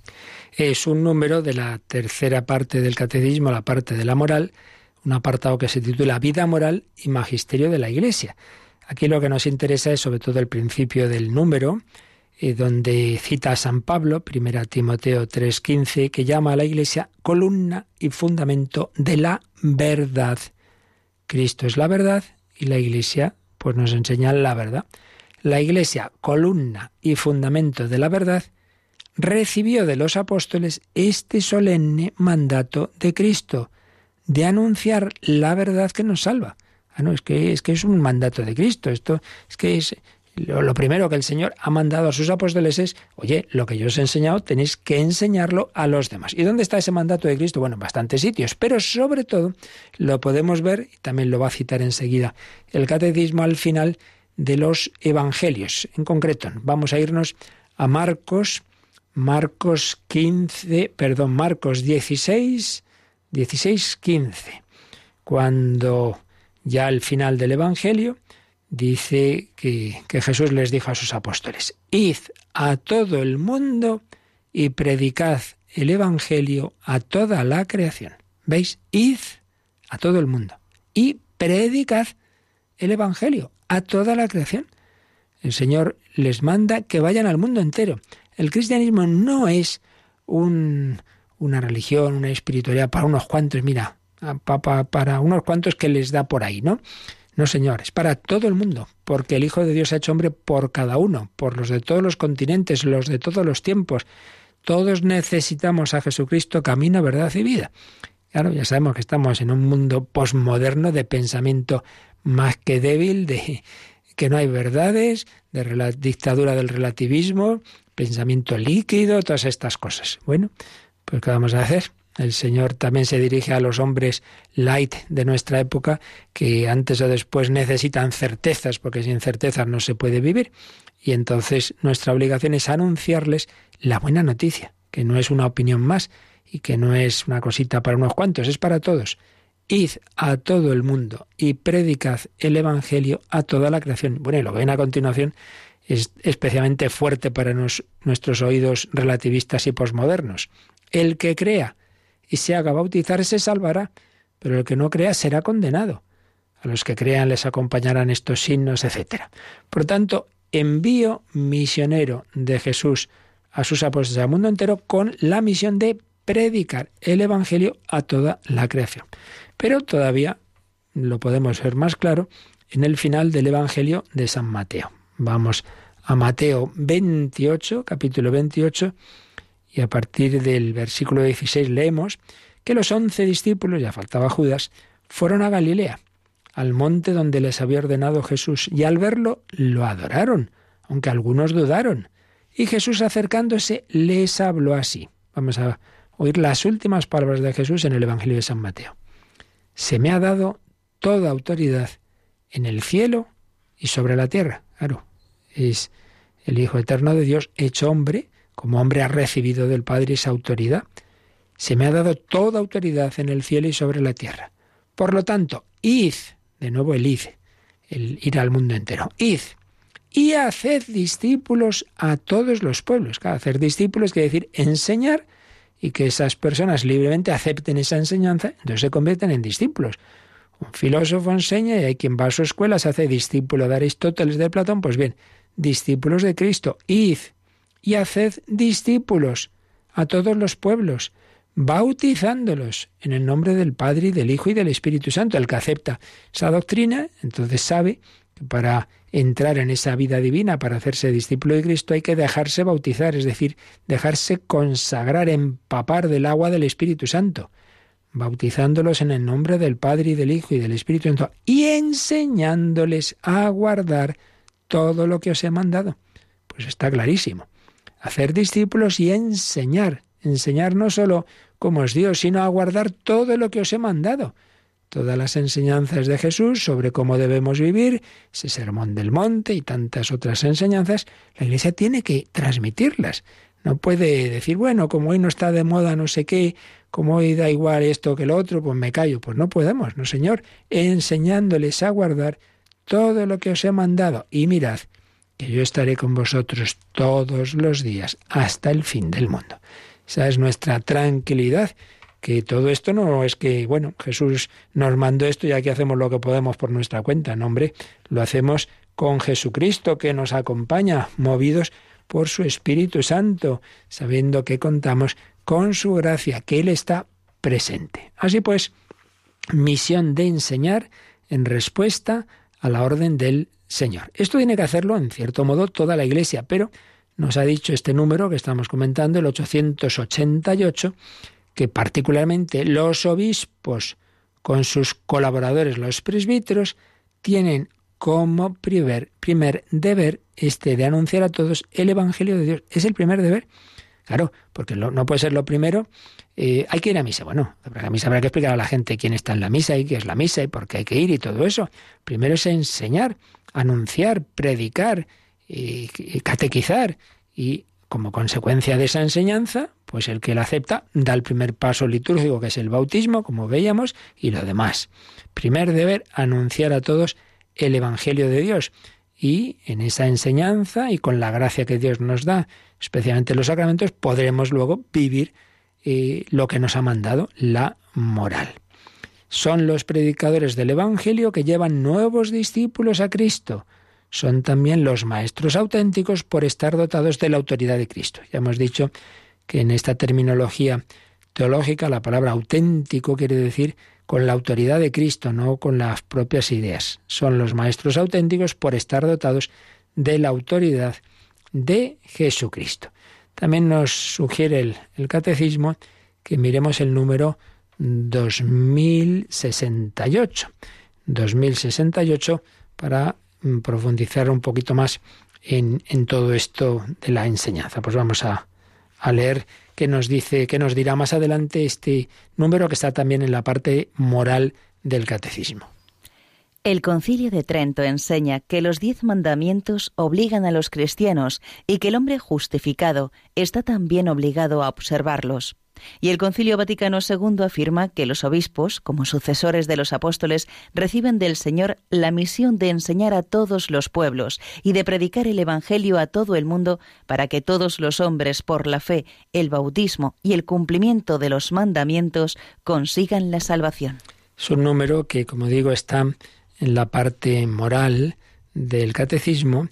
Es un número de la tercera parte del catecismo, la parte de la moral, un apartado que se titula Vida moral y Magisterio de la Iglesia. Aquí lo que nos interesa es sobre todo el principio del número, eh, donde cita a San Pablo, 1 Timoteo 3:15, que llama a la Iglesia columna y fundamento de la verdad. Cristo es la verdad y la Iglesia pues nos enseña la verdad. La Iglesia, columna y fundamento de la verdad, recibió de los apóstoles este solemne mandato de Cristo, de anunciar la verdad que nos salva. Ah, no, es que, es que es un mandato de Cristo. Esto es que es lo, primero que el Señor ha mandado a sus apóstoles es, oye, lo que yo os he enseñado tenéis que enseñarlo a los demás. ¿Y dónde está ese mandato de Cristo? Bueno, en bastantes sitios, pero sobre todo lo podemos ver, y también lo va a citar enseguida, el catecismo al final de los evangelios. En concreto, vamos a irnos a Marcos, Marcos 15, perdón, Marcos 16, 16, 15, cuando ya al final del Evangelio, dice que, Jesús les dijo a sus apóstoles, id a todo el mundo y predicad el Evangelio a toda la creación. ¿Veis? Id a todo el mundo y predicad el Evangelio a toda la creación. El Señor les manda que vayan al mundo entero. El cristianismo no es un, una religión, una espiritualidad para unos cuantos, mira, para unos cuantos que les da por ahí, ¿no? No, Señor, es para todo el mundo, porque el Hijo de Dios ha hecho hombre por cada uno, por los de todos los continentes, los de todos los tiempos. Todos necesitamos a Jesucristo, camino, verdad y vida. Claro, ya sabemos que estamos en un mundo posmoderno de pensamiento más que débil, de que no hay verdades, de la dictadura del relativismo, pensamiento líquido, todas estas cosas. Bueno, pues ¿qué vamos a hacer? El Señor también se dirige a los hombres light de nuestra época que antes o después necesitan certezas, porque sin certezas no se puede vivir. Y entonces nuestra obligación es anunciarles la buena noticia, que no es una opinión más y que no es una cosita para unos cuantos, es para todos. Id a todo el mundo y predicad el Evangelio a toda la creación. Bueno, y lo ven a continuación es especialmente fuerte para nuestros oídos relativistas y posmodernos. El que crea y se haga bautizar se salvará, pero el que no crea será condenado. A los que crean les acompañarán estos signos, etc. Por tanto, envío misionero de Jesús a sus apóstoles al mundo entero con la misión de predicar el Evangelio a toda la creación. Pero todavía lo podemos ver más claro en el final del Evangelio de San Mateo. Vamos a Mateo 28, capítulo 28, y a partir del versículo 16 leemos que los once discípulos, ya faltaba Judas, fueron a Galilea, al monte donde les había ordenado Jesús, y al verlo lo adoraron, aunque algunos dudaron. Y Jesús acercándose les habló así. Vamos a oír las últimas palabras de Jesús en el Evangelio de San Mateo. Se me ha dado toda autoridad en el cielo y sobre la tierra. Claro, es el Hijo Eterno de Dios hecho hombre como hombre ha recibido del Padre esa autoridad. Se me ha dado toda autoridad en el cielo y sobre la tierra. Por lo tanto, id, de nuevo el id, el ir al mundo entero, id y haced discípulos a todos los pueblos. hacer discípulos quiere decir enseñar y que esas personas libremente acepten esa enseñanza, entonces se convierten en discípulos. Un filósofo enseña y hay quien va a su escuela, se hace discípulo de Aristóteles, de Platón, pues bien, discípulos de Cristo, id y haced discípulos a todos los pueblos, bautizándolos en el nombre del Padre y del Hijo y del Espíritu Santo. El que acepta esa doctrina, entonces sabe que para entrar en esa vida divina, para hacerse discípulo de Cristo, hay que dejarse bautizar, es decir, dejarse consagrar, empapar del agua del Espíritu Santo, bautizándolos en el nombre del Padre y del Hijo y del Espíritu Santo, y enseñándoles a guardar todo lo que os he mandado. Pues está clarísimo hacer discípulos y enseñar. Enseñar no solo cómo es Dios, sino a guardar todo lo que os he mandado. Todas las enseñanzas de Jesús sobre cómo debemos vivir, ese sermón del monte y tantas otras enseñanzas, la Iglesia tiene que transmitirlas. No puede decir, bueno, como hoy no está de moda no sé qué, como hoy da igual esto que lo otro, pues me callo. Pues no podemos, no Señor, enseñándoles a guardar todo lo que os he mandado. Y mirad, que yo estaré con vosotros todos los días hasta el fin del mundo. Esa es nuestra tranquilidad, que todo esto no es que, bueno, Jesús nos mandó esto y aquí hacemos lo que podemos por nuestra cuenta, no, hombre, lo hacemos con Jesucristo que nos acompaña, movidos por su Espíritu Santo, sabiendo que contamos con su gracia, que Él está presente. Así pues, misión de enseñar en respuesta a la orden del Señor. Esto tiene que hacerlo, en cierto modo, toda la Iglesia, pero nos ha dicho este número que estamos comentando, el 888, que particularmente los obispos, con sus colaboradores, los presbíteros, tienen como primer, primer deber este de anunciar a todos el Evangelio de Dios. Es el primer deber. Claro, porque no puede ser lo primero. Eh, hay que ir a misa. Bueno, a misa habrá que explicar a la gente quién está en la misa y qué es la misa y por qué hay que ir y todo eso. Primero es enseñar anunciar, predicar, y, catequizar. Y como consecuencia de esa enseñanza, pues el que la acepta da el primer paso litúrgico, que es el bautismo, como veíamos, y lo demás. Primer deber, anunciar a todos el Evangelio de Dios. Y en esa enseñanza y con la gracia que Dios nos da, especialmente en los sacramentos, podremos luego vivir eh, lo que nos ha mandado, la moral. Son los predicadores del Evangelio que llevan nuevos discípulos a Cristo. Son también los maestros auténticos por estar dotados de la autoridad de Cristo. Ya hemos dicho que en esta terminología teológica la palabra auténtico quiere decir con la autoridad de Cristo, no con las propias ideas. Son los maestros auténticos por estar dotados de la autoridad de Jesucristo. También nos sugiere el, catecismo que miremos el número 2068. 2068 para mm, profundizar un poquito más en, todo esto de la enseñanza. Pues vamos a, a leer qué nos dice, qué nos dirá más adelante este número que está también en la parte moral del catecismo. El concilio de Trento enseña que los diez mandamientos obligan a los cristianos y que el hombre justificado está también obligado a observarlos. Y el Concilio Vaticano II afirma que los obispos, como sucesores de los apóstoles, reciben del Señor la misión de enseñar a todos los pueblos y de predicar el Evangelio a todo el mundo para que todos los hombres, por la fe, el bautismo y el cumplimiento de los mandamientos, consigan la salvación. Es un número que, como digo, está en la parte moral del catecismo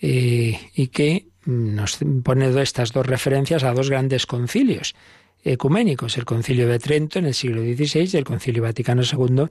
eh, y que nos pone estas dos referencias a dos grandes concilios ecuménicos, el Concilio de Trento en el siglo XVI y el Concilio Vaticano II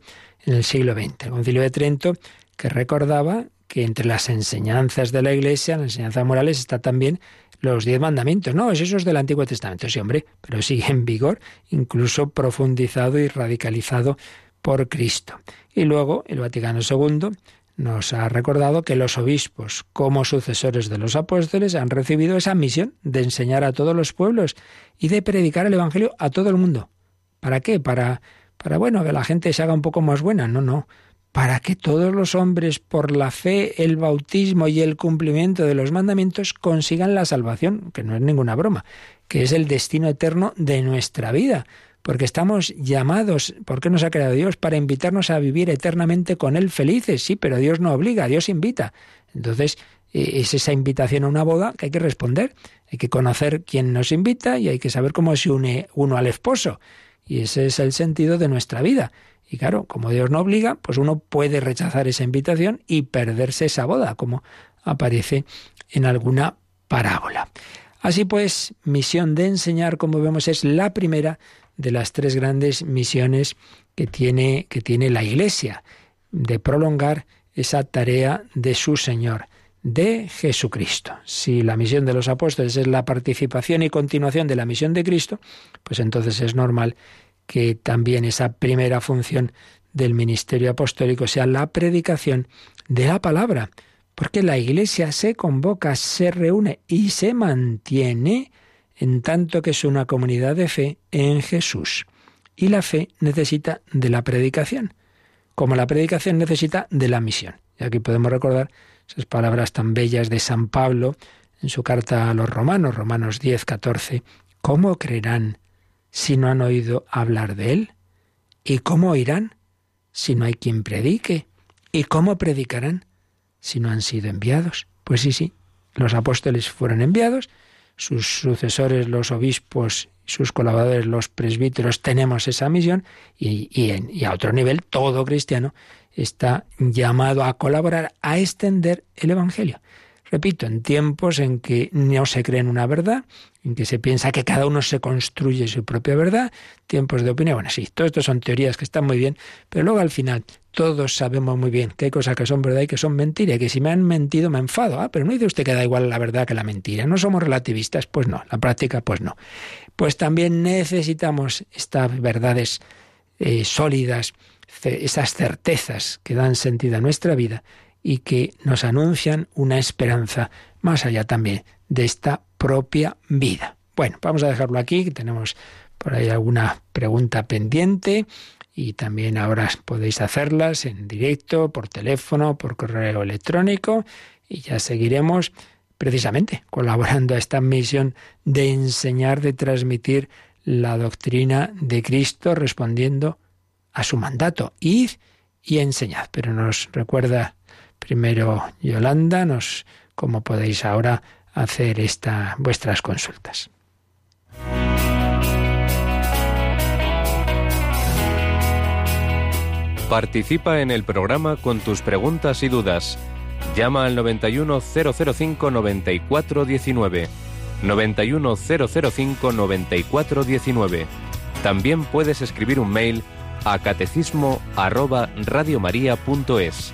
en el siglo XX. El Concilio de Trento que recordaba que entre las enseñanzas de la Iglesia, las enseñanzas morales, está también los diez mandamientos. No, es esos del Antiguo Testamento, sí, hombre, pero sigue en vigor, incluso profundizado y radicalizado por Cristo. Y luego el Vaticano II nos ha recordado que los obispos, como sucesores de los apóstoles, han recibido esa misión de enseñar a todos los pueblos y de predicar el Evangelio a todo el mundo. ¿Para qué? Para, para bueno, que la gente se haga un poco más buena. No, no. Para que todos los hombres, por la fe, el bautismo y el cumplimiento de los mandamientos, consigan la salvación, que no es ninguna broma, que es el destino eterno de nuestra vida porque estamos llamados, ¿por qué nos ha creado Dios? Para invitarnos a vivir eternamente con Él felices, sí, pero Dios no obliga, Dios invita. Entonces, e, es esa invitación a una boda que hay que responder, hay que conocer quién nos invita y hay que saber cómo se une uno al esposo. Y ese es el sentido de nuestra vida. Y claro, como Dios no obliga, pues uno puede rechazar esa invitación y perderse esa boda, como aparece en alguna parábola. Así pues, misión de enseñar, como vemos, es la primera de las tres grandes misiones que tiene, que tiene la Iglesia, de prolongar esa tarea de su Señor, de Jesucristo. Si la misión de los apóstoles es la participación y continuación de la misión de Cristo, pues entonces es normal que también esa primera función del ministerio apostólico sea la predicación de la palabra, porque la Iglesia se convoca, se reúne y se mantiene en tanto que es una comunidad de fe en Jesús. Y la fe necesita de la predicación, como la predicación necesita de la misión. Y aquí podemos recordar esas palabras tan bellas de San Pablo en su carta a los romanos, Romanos 10, 14. ¿Cómo creerán si no han oído hablar de Él? ¿Y cómo oirán si no hay quien predique? ¿Y cómo predicarán si no han sido enviados? Pues sí, sí, los apóstoles fueron enviados, sus sucesores, los obispos, sus colaboradores, los presbíteros, tenemos esa misión y, y a otro nivel todo cristiano está llamado a colaborar, a extender el Evangelio. Repito, en tiempos en que no se cree en una verdad, en que se piensa que cada uno se construye su propia verdad, tiempos de opinión, bueno, sí, todo esto son teorías que están muy bien, pero luego al final todos sabemos muy bien que hay cosas que son verdad y que son mentira, y que si me han mentido me enfado, ah, pero no dice usted que da igual la verdad que la mentira, no somos relativistas, pues no, la práctica pues no. Pues también necesitamos estas verdades eh, sólidas, esas certezas que dan sentido a nuestra vida y que nos anuncian una esperanza más allá también de esta propia vida. Bueno, vamos a dejarlo aquí, tenemos por ahí alguna pregunta pendiente y también ahora podéis hacerlas en directo, por teléfono, por correo electrónico y ya seguiremos precisamente colaborando a esta misión de enseñar, de transmitir la doctrina de Cristo respondiendo a su mandato. Id y enseñad. Pero nos recuerda Primero Yolanda, nos cómo podéis ahora hacer vuestras consultas. Participa en el programa con tus preguntas y dudas. Llama al 91005 9419. 91005 9419. También puedes escribir un mail a catecismo radiomaria.es.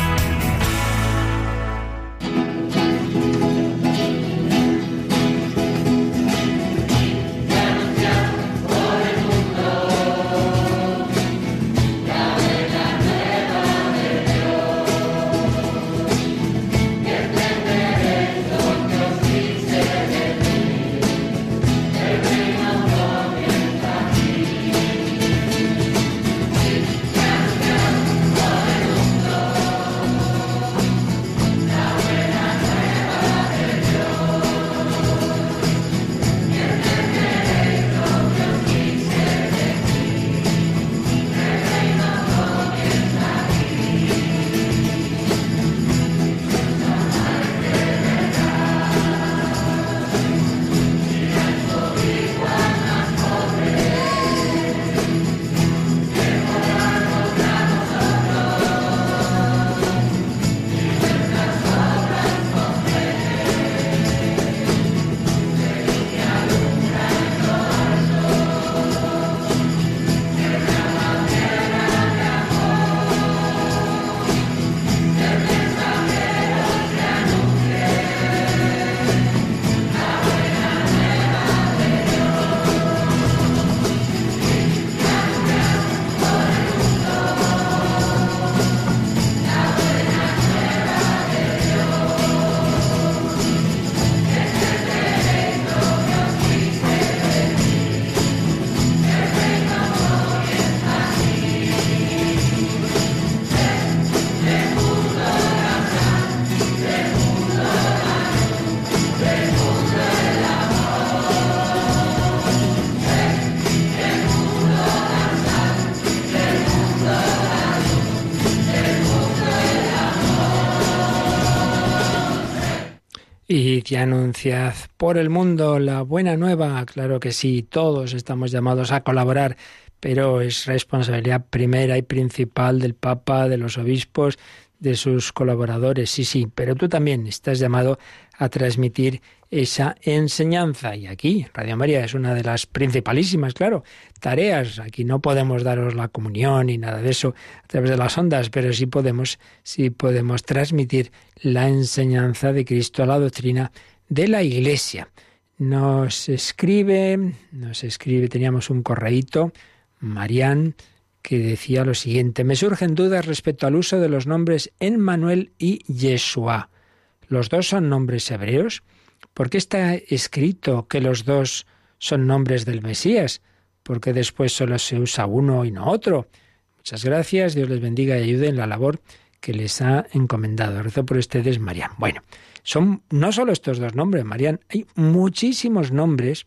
y anunciad por el mundo la buena nueva. Claro que sí, todos estamos llamados a colaborar, pero es responsabilidad primera y principal del Papa, de los obispos, de sus colaboradores. Sí, sí, pero tú también estás llamado a transmitir esa enseñanza. Y aquí, Radio María es una de las principalísimas, claro, tareas. Aquí no podemos daros la comunión ni nada de eso a través de las ondas, pero sí podemos, sí podemos transmitir la enseñanza de Cristo, a la doctrina de la Iglesia. Nos escribe, nos escribe, teníamos un correíto, Marián, que decía lo siguiente, me surgen dudas respecto al uso de los nombres Emmanuel y Yeshua. ¿Los dos son nombres hebreos? ¿Por qué está escrito que los dos son nombres del Mesías? ¿Por qué después solo se usa uno y no otro? Muchas gracias, Dios les bendiga y ayude en la labor que les ha encomendado. Rezo por ustedes, Marian. Bueno, son no solo estos dos nombres, Marian, hay muchísimos nombres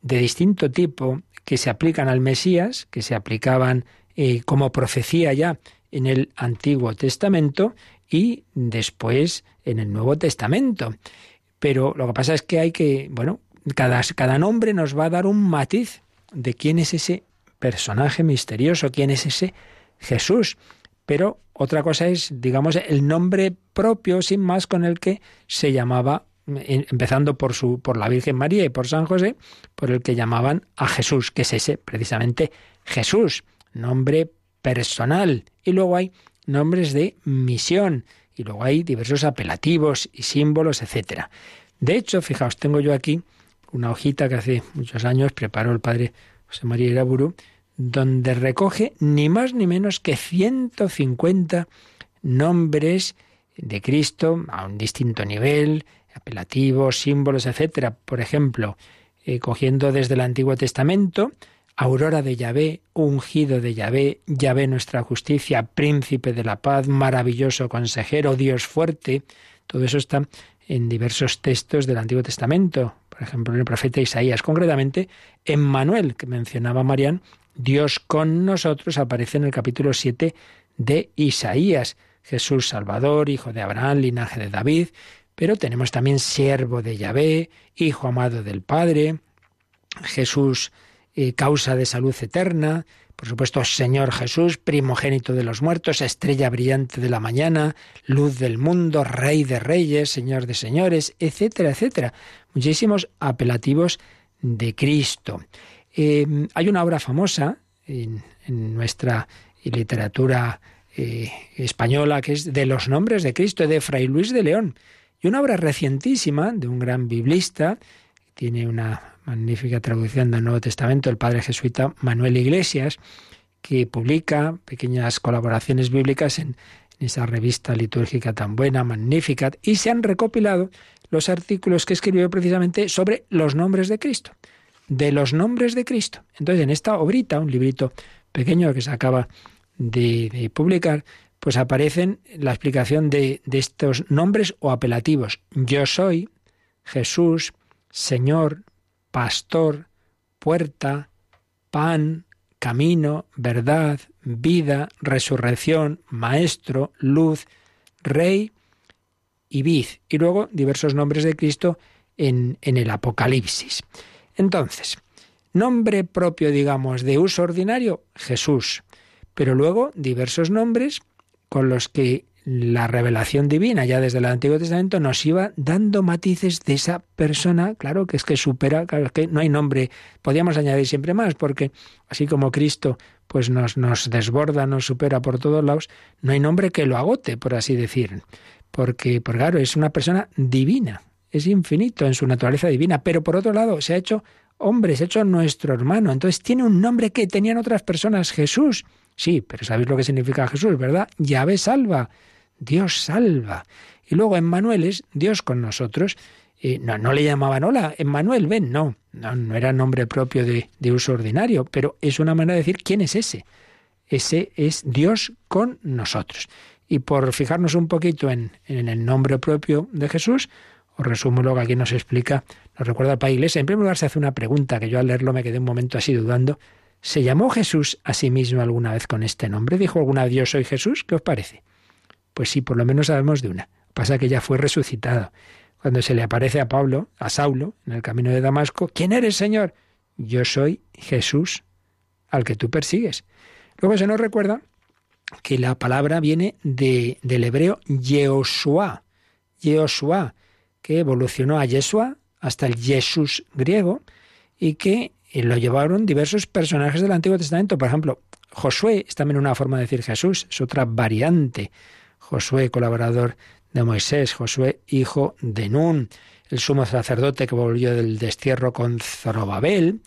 de distinto tipo que se aplican al Mesías, que se aplicaban eh, como profecía ya en el Antiguo Testamento y después en el Nuevo Testamento. Pero lo que pasa es que hay que, bueno, cada, cada nombre nos va a dar un matiz de quién es ese personaje misterioso, quién es ese Jesús. Pero otra cosa es, digamos, el nombre propio, sin más, con el que se llamaba, empezando por, su, por la Virgen María y por San José, por el que llamaban a Jesús, que es ese, precisamente Jesús nombre personal. Y luego hay nombres de misión. Y luego hay diversos apelativos y símbolos, etc. De hecho, fijaos, tengo yo aquí una hojita que hace muchos años preparó el padre José María Iraburu, donde recoge ni más ni menos que 150 nombres de Cristo a un distinto nivel, apelativos, símbolos, etcétera. Por ejemplo, eh, cogiendo desde el Antiguo Testamento, Aurora de Yahvé, ungido de Yahvé, Yahvé nuestra justicia, príncipe de la paz, maravilloso consejero, Dios fuerte. Todo eso está en diversos textos del Antiguo Testamento. Por ejemplo, en el profeta Isaías, concretamente en Manuel, que mencionaba Marián, Dios con nosotros aparece en el capítulo 7 de Isaías. Jesús Salvador, hijo de Abraham, linaje de David, pero tenemos también siervo de Yahvé, hijo amado del Padre, Jesús eh, causa de salud eterna, por supuesto Señor Jesús, primogénito de los muertos, estrella brillante de la mañana, luz del mundo, rey de reyes, Señor de señores, etcétera, etcétera. Muchísimos apelativos de Cristo. Eh, hay una obra famosa en, nuestra literatura eh, española que es de los nombres de Cristo, de Fray Luis de León. Y una obra recientísima de un gran biblista, tiene una magnífica traducción del Nuevo Testamento, el padre jesuita Manuel Iglesias, que publica pequeñas colaboraciones bíblicas en, esa revista litúrgica tan buena, magnífica, y se han recopilado los artículos que escribió precisamente sobre los nombres de Cristo, de los nombres de Cristo. Entonces, en esta obrita, un librito pequeño que se acaba de, publicar, pues aparecen la explicación de, de estos nombres o apelativos. Yo soy, Jesús, Señor, pastor, puerta, pan, camino, verdad, vida, resurrección, maestro, luz, rey y vid. Y luego diversos nombres de Cristo en, en el Apocalipsis. Entonces, nombre propio, digamos, de uso ordinario, Jesús. Pero luego diversos nombres con los que la revelación divina ya desde el Antiguo Testamento nos iba dando matices de esa persona, claro que es que supera, claro que no hay nombre, podríamos añadir siempre más, porque así como Cristo pues nos, nos desborda, nos supera por todos lados, no hay nombre que lo agote, por así decir, porque, por claro, es una persona divina, es infinito en su naturaleza divina, pero por otro lado se ha hecho hombre, se ha hecho nuestro hermano, entonces tiene un nombre que tenían otras personas, Jesús. Sí, pero ¿sabéis lo que significa Jesús, verdad? Yahvé salva. Dios salva. Y luego Emmanuel es Dios con nosotros. no, no le llamaban hola, Emmanuel, ven, no, no, era nombre propio de, uso ordinario, pero es una manera de decir quién es ese. Ese es Dios con nosotros. Y por fijarnos un poquito en, en el nombre propio de Jesús, os resumo lo que aquí nos explica, nos recuerda el Iglesia. En primer lugar se hace una pregunta que yo al leerlo me quedé un momento así dudando. ¿Se llamó Jesús a sí mismo alguna vez con este nombre? ¿Dijo alguna vez yo soy Jesús? ¿Qué os parece? Pues sí, por lo menos sabemos de una. Pasa que ya fue resucitado. Cuando se le aparece a Pablo, a Saulo, en el camino de Damasco, ¿quién eres, Señor? Yo soy Jesús, al que tú persigues. Luego se nos recuerda que la palabra viene de, del hebreo Yehoshua, Yehoshua, que evolucionó a Yeshua hasta el Jesús griego y que lo llevaron diversos personajes del Antiguo Testamento. Por ejemplo, Josué es también una forma de decir Jesús, es otra variante. Josué, colaborador de Moisés, Josué, hijo de Nun, el sumo sacerdote que volvió del destierro con Zorobabel,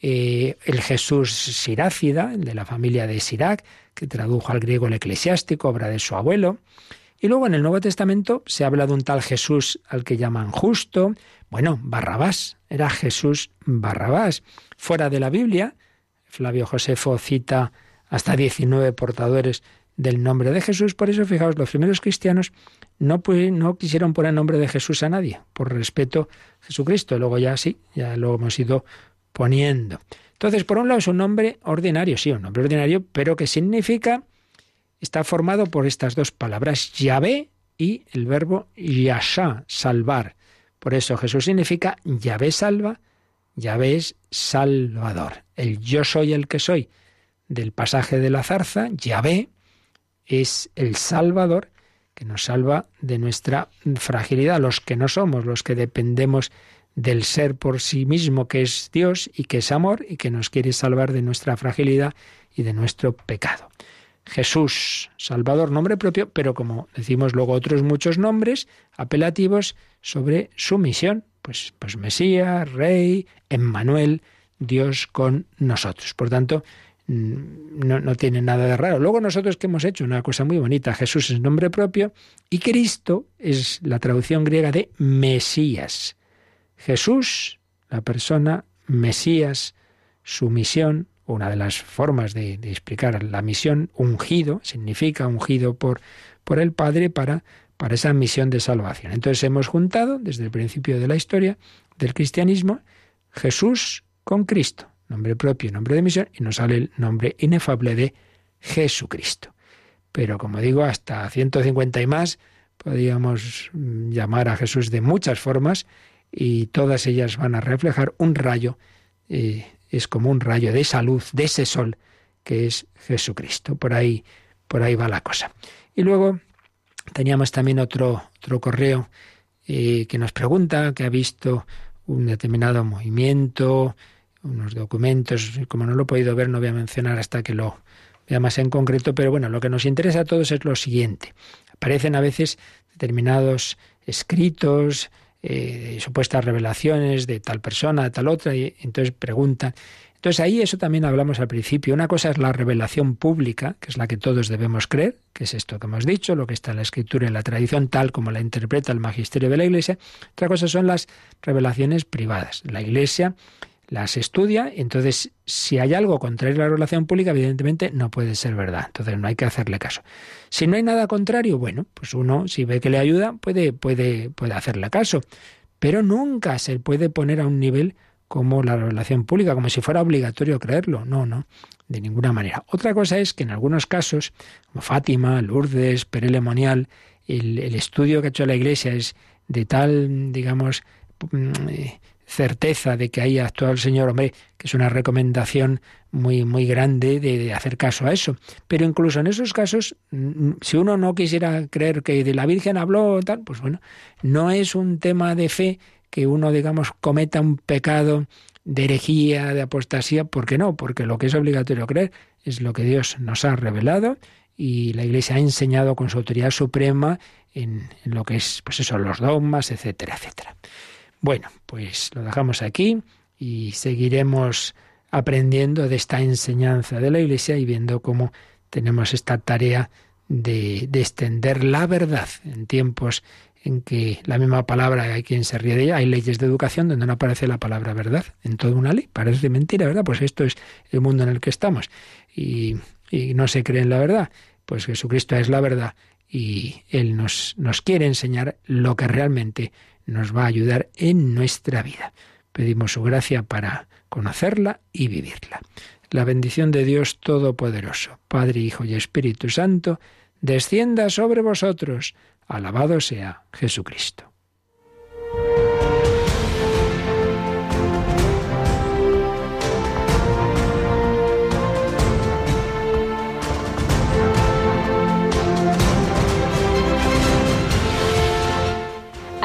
eh, el Jesús Sirácida, el de la familia de Sirac, que tradujo al griego el eclesiástico, obra de su abuelo. Y luego en el Nuevo Testamento se habla de un tal Jesús al que llaman justo. Bueno, Barrabás, era Jesús Barrabás. Fuera de la Biblia, Flavio Josefo cita hasta 19 portadores del nombre de Jesús. Por eso, fijaos, los primeros cristianos no, no quisieron poner nombre de Jesús a nadie, por respeto a Jesucristo. Luego ya sí, ya lo hemos ido poniendo. Entonces, por un lado es un nombre ordinario, sí, un nombre ordinario, pero que significa, está formado por estas dos palabras, Yahvé y el verbo Yasha, salvar. Por eso Jesús significa Yahvé salva, Yahvé es salvador. El yo soy el que soy del pasaje de la zarza, Yahvé, es el Salvador que nos salva de nuestra fragilidad, los que no somos, los que dependemos del ser por sí mismo que es Dios y que es amor y que nos quiere salvar de nuestra fragilidad y de nuestro pecado. Jesús, Salvador, nombre propio, pero como decimos luego otros muchos nombres apelativos sobre su misión, pues, pues Mesías, Rey, Emmanuel, Dios con nosotros. Por tanto, Mm, no, no, tiene nada de raro. Luego nosotros que hemos hecho una cosa muy bonita, Jesús es nombre propio y Cristo es la traducción griega de Mesías. Jesús, la persona, Mesías, su misión, una de las formas de, explicar la misión, ungido, significa ungido por, por el Padre para, para esa misión de salvación. Entonces hemos juntado desde el principio de la historia del cristianismo Jesús con Cristo nombre propio, nombre de misión, y nos sale el nombre inefable de Jesucristo. Pero como digo, hasta 150 y más podríamos llamar a Jesús de muchas formas y todas ellas van a reflejar un rayo, eh, es como un rayo de esa luz, de ese sol que es Jesucristo. Por ahí, por ahí va la cosa. Y luego teníamos también otro, otro correo eh, que nos pregunta, que ha visto un determinado movimiento, unos documentos, como no lo he podido ver, no voy a mencionar hasta que lo vea más en concreto, pero bueno, lo que nos interesa a todos es lo siguiente. Aparecen a veces determinados escritos, eh, supuestas revelaciones de tal persona, de tal otra, y entonces preguntan. Entonces ahí eso también hablamos al principio. Una cosa es la revelación pública, que es la que todos debemos creer, que es esto que hemos dicho, lo que está en la escritura y en la tradición, tal como la interpreta el magisterio de la Iglesia. Otra cosa son las revelaciones privadas. La Iglesia las estudia, entonces si hay algo contrario a la revelación pública, evidentemente no puede ser verdad, entonces no hay que hacerle caso. Si no hay nada contrario, bueno, pues uno si ve que le ayuda puede puede puede hacerle caso, pero nunca se puede poner a un nivel como la revelación pública, como si fuera obligatorio creerlo. No, no, de ninguna manera. Otra cosa es que en algunos casos, como Fátima, Lourdes, Perelemonial, el, el estudio que ha hecho la Iglesia es de tal, digamos, mm, eh, certeza de que ahí ha actuado el Señor, hombre, que es una recomendación muy, muy grande de, hacer caso a eso. Pero incluso en esos casos, si uno no quisiera creer que de la Virgen habló tal, pues bueno, no es un tema de fe que uno, digamos, cometa un pecado de herejía, de apostasía, ¿por qué no? Porque lo que es obligatorio creer es lo que Dios nos ha revelado y la Iglesia ha enseñado con su autoridad suprema en, en lo que es, pues eso, los dogmas, etcétera, etcétera. Bueno, pues lo dejamos aquí y seguiremos aprendiendo de esta enseñanza de la Iglesia y viendo cómo tenemos esta tarea de, de, extender la verdad en tiempos en que la misma palabra hay quien se ríe de ella, hay leyes de educación donde no aparece la palabra verdad en toda una ley, parece mentira, ¿verdad? Pues esto es el mundo en el que estamos. Y, y no se cree en la verdad, pues Jesucristo es la verdad y Él nos, nos quiere enseñar lo que realmente nos va a ayudar en nuestra vida. Pedimos su gracia para conocerla y vivirla. La bendición de Dios Todopoderoso, Padre, Hijo y Espíritu Santo, descienda sobre vosotros. Alabado sea Jesucristo.